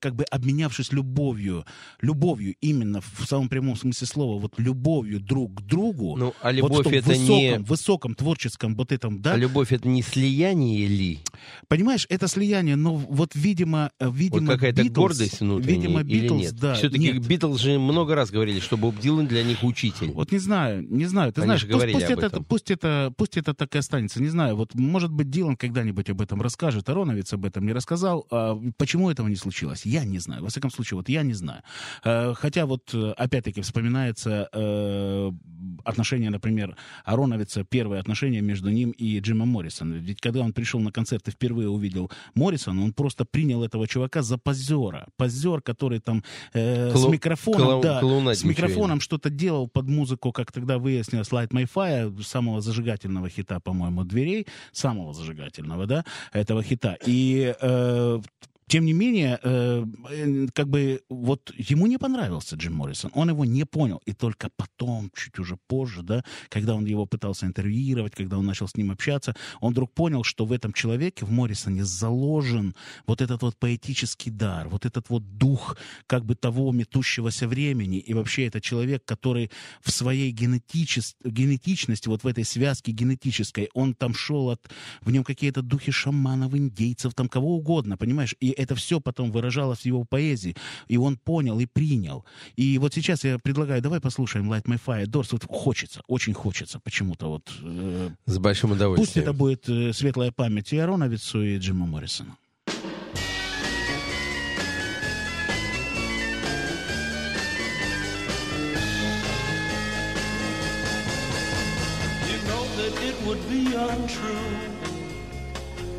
Speaker 3: как бы обменявшись любовью, любовью именно в самом прямом смысле слова, вот любовью друг к другу.
Speaker 2: Ну, а любовь
Speaker 3: вот
Speaker 2: это
Speaker 3: высоком,
Speaker 2: не...
Speaker 3: высоком творческом вот этом, да?
Speaker 2: А любовь это не слияние ли?
Speaker 3: Понимаешь, это слияние, но вот, видимо, э, видимо,
Speaker 2: вот какая-то
Speaker 3: Beatles,
Speaker 2: гордость внутренняя
Speaker 3: видимо, Beatles,
Speaker 2: или нет?
Speaker 3: Да,
Speaker 2: Все-таки
Speaker 3: нет.
Speaker 2: Битлз же много раз говорили, что Боб Дилан для них учитель.
Speaker 3: Вот не знаю, не знаю. Ты
Speaker 2: Они
Speaker 3: знаешь, пусть, пусть, это,
Speaker 2: этом.
Speaker 3: пусть это, пусть это так и останется. Не знаю. Вот может быть Дилан когда-нибудь об этом расскажет, Ароновец об этом не рассказал. А почему этого не случилось? Я не знаю. Во всяком случае, вот я не знаю. Э, Хотя вот э, опять-таки вспоминается э, отношение, например, Ароновица, первое отношение между ним и Джимом Моррисоном. Ведь когда он пришел на концерт и впервые увидел Моррисона, он просто принял этого чувака за позера. Позер, который там э, с
Speaker 2: Клоу-
Speaker 3: микрофоном,
Speaker 2: клоу-
Speaker 3: да, с микрофоном что-то делал под музыку, как тогда выяснилось, Light My Fire, самого зажигательного хита, по-моему, дверей, самого зажигательного, да, этого хита. И э, тем не менее, э, как бы вот ему не понравился Джим Моррисон, он его не понял, и только потом, чуть уже позже, да, когда он его пытался интервьюировать, когда он начал с ним общаться, он вдруг понял, что в этом человеке, в Моррисоне, заложен вот этот вот поэтический дар, вот этот вот дух как бы того метущегося времени, и вообще это человек, который в своей генетичес... генетичности, вот в этой связке генетической, он там шел от, в нем какие-то духи шаманов, индейцев, там кого угодно, понимаешь, и это все потом выражалось в его поэзии, и он понял и принял. И вот сейчас я предлагаю, давай послушаем Light My Fire. Дорс, вот хочется, очень хочется почему-то вот.
Speaker 2: Э, С большим удовольствием.
Speaker 3: Пусть это будет э, светлая память и Ароновицу, и Джима Моррисона.
Speaker 15: would be untrue.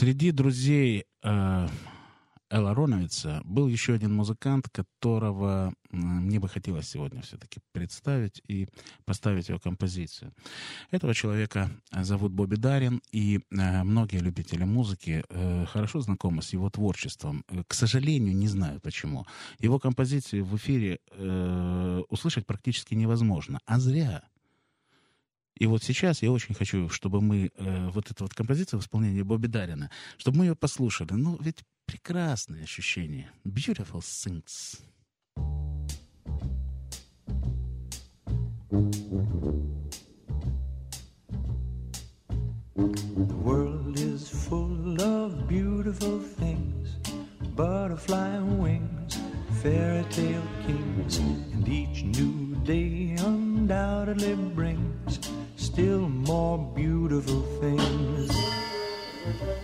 Speaker 3: среди друзей э, Элла Роновица был еще один музыкант, которого мне бы хотелось сегодня все-таки представить и поставить его композицию. Этого человека зовут Бобби Дарин, и многие любители музыки хорошо знакомы с его творчеством. К сожалению, не знаю почему. Его композиции в эфире услышать практически невозможно. А зря. И вот сейчас я очень хочу, чтобы мы э, вот эту вот композицию в исполнении Бобби Дарина, чтобы мы ее послушали. Ну, ведь прекрасное ощущение. Beautiful things.
Speaker 16: The world is full of beautiful things, butterfly wings, fairy tale kings, and each new day undoubtedly brings still more beautiful things.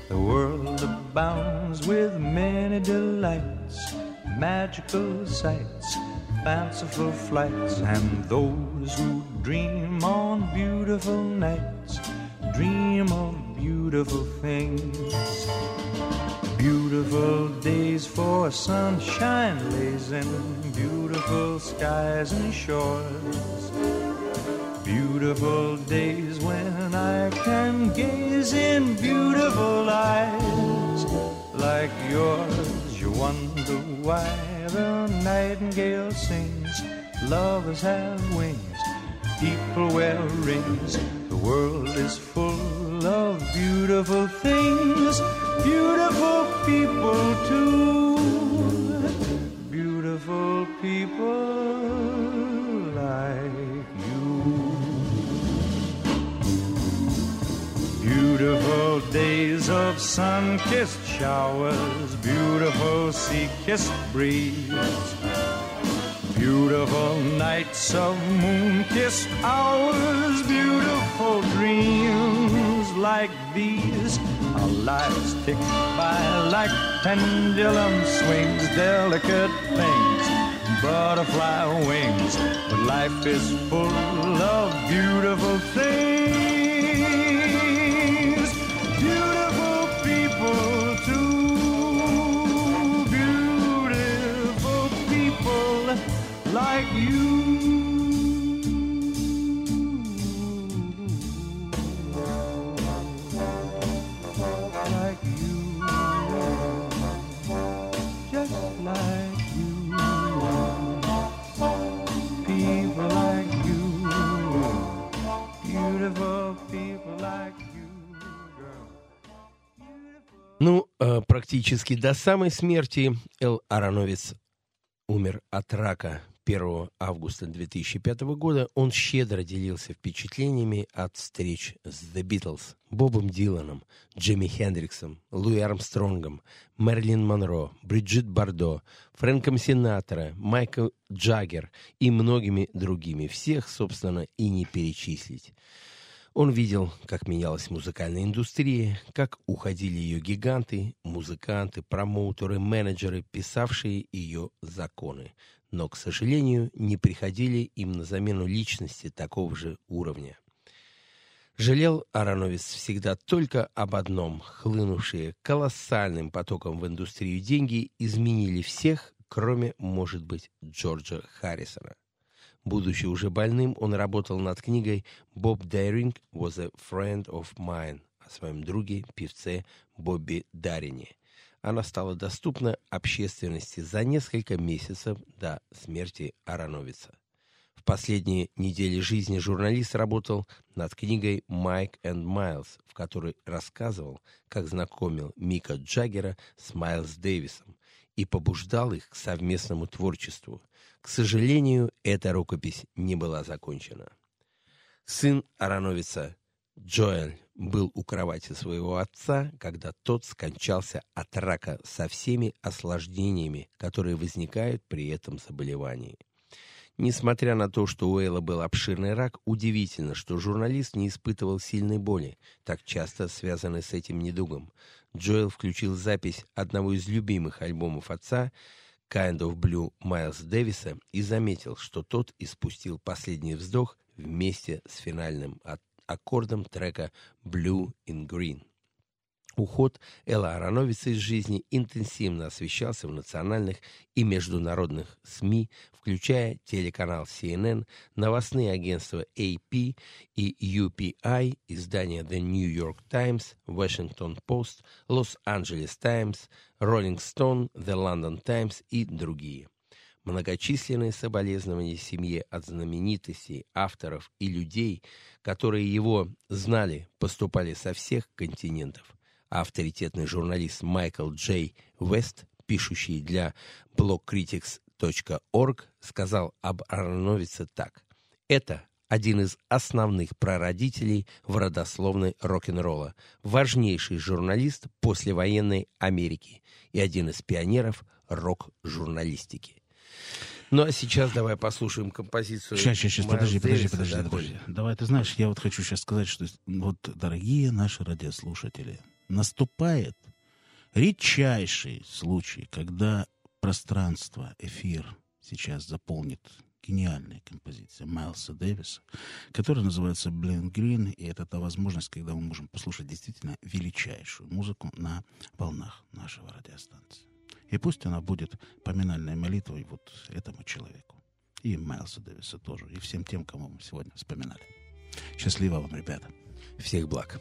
Speaker 16: The world abounds with many delights, magical sights, fanciful flights, and those who dream on beautiful nights dream of beautiful things. Beautiful days for sunshine blazing, beautiful skies and shores Beautiful days when I can gaze in beautiful eyes like yours. You wonder why the nightingale sings. Lovers have wings, people wear rings. The world is full of beautiful things, beautiful people too. Beautiful people Beautiful days of sun kissed showers, beautiful sea kissed breeze. Beautiful nights of moon kissed hours, beautiful dreams like these. Our lives tick by like pendulum swings, delicate things, butterfly wings. But life is full of beautiful things.
Speaker 2: Практически до самой смерти Эл Ароновец умер от рака 1 августа 2005 года он щедро делился впечатлениями от встреч с The Beatles, Бобом Диланом, Джимми Хендриксом, Луи Армстронгом, Мерлин Монро, Бриджит Бардо, Фрэнком Синатра, Майкл Джаггер и многими другими. Всех, собственно, и не перечислить. Он видел, как менялась музыкальная индустрия, как уходили ее гиганты, музыканты, промоутеры, менеджеры, писавшие ее законы – но, к сожалению, не приходили им на замену личности такого же уровня. Жалел Ароновец всегда только об одном. Хлынувшие колоссальным потоком в индустрию деньги изменили всех, кроме, может быть, Джорджа Харрисона. Будучи уже больным, он работал над книгой «Bob Daring was a friend of mine» о своем друге, певце Бобби Дарине – она стала доступна общественности за несколько месяцев до смерти Ароновица. В последние недели жизни журналист работал над книгой «Майк и Майлз», в которой рассказывал, как знакомил Мика Джаггера с Майлз Дэвисом и побуждал их к совместному творчеству. К сожалению, эта рукопись не была закончена. Сын Ароновица Джоэль был у кровати своего отца, когда тот скончался от рака со всеми осложнениями, которые возникают при этом заболевании. Несмотря на то, что у Эйла был обширный рак, удивительно, что журналист не испытывал сильной боли, так часто связанной с этим недугом. Джоэл включил запись одного из любимых альбомов отца «Kind of Blue» Майлз Дэвиса и заметил, что тот испустил последний вздох вместе с финальным аккордом трека «Blue in Green». Уход Элла Ароновица из жизни интенсивно освещался в национальных и международных СМИ, включая телеканал CNN, новостные агентства AP и UPI, издания The New York Times, Washington Post, Los Angeles Times, Rolling Stone, The London Times и другие. Многочисленные соболезнования семье от знаменитостей, авторов и людей, которые его знали, поступали со всех континентов авторитетный журналист Майкл Джей Вест, пишущий для blogcritics.org, сказал об Ароновице так. «Это один из основных прародителей в родословной рок-н-ролла, важнейший журналист послевоенной Америки и один из пионеров рок-журналистики. Ну а сейчас давай послушаем композицию.
Speaker 3: Сейчас, сейчас, сейчас, подожди, подожди, подожди, подожди. Давай, ты знаешь, я вот хочу сейчас сказать, что вот, дорогие наши радиослушатели, наступает редчайший случай, когда пространство, эфир сейчас заполнит гениальная композиция Майлса Дэвиса, которая называется «Блин Грин», и это та возможность, когда мы можем послушать действительно величайшую музыку на волнах нашего радиостанции. И пусть она будет поминальной молитвой вот этому человеку. И Майлса Дэвиса тоже, и всем тем, кому мы сегодня вспоминали. Счастливо вам, ребята.
Speaker 2: Всех благ.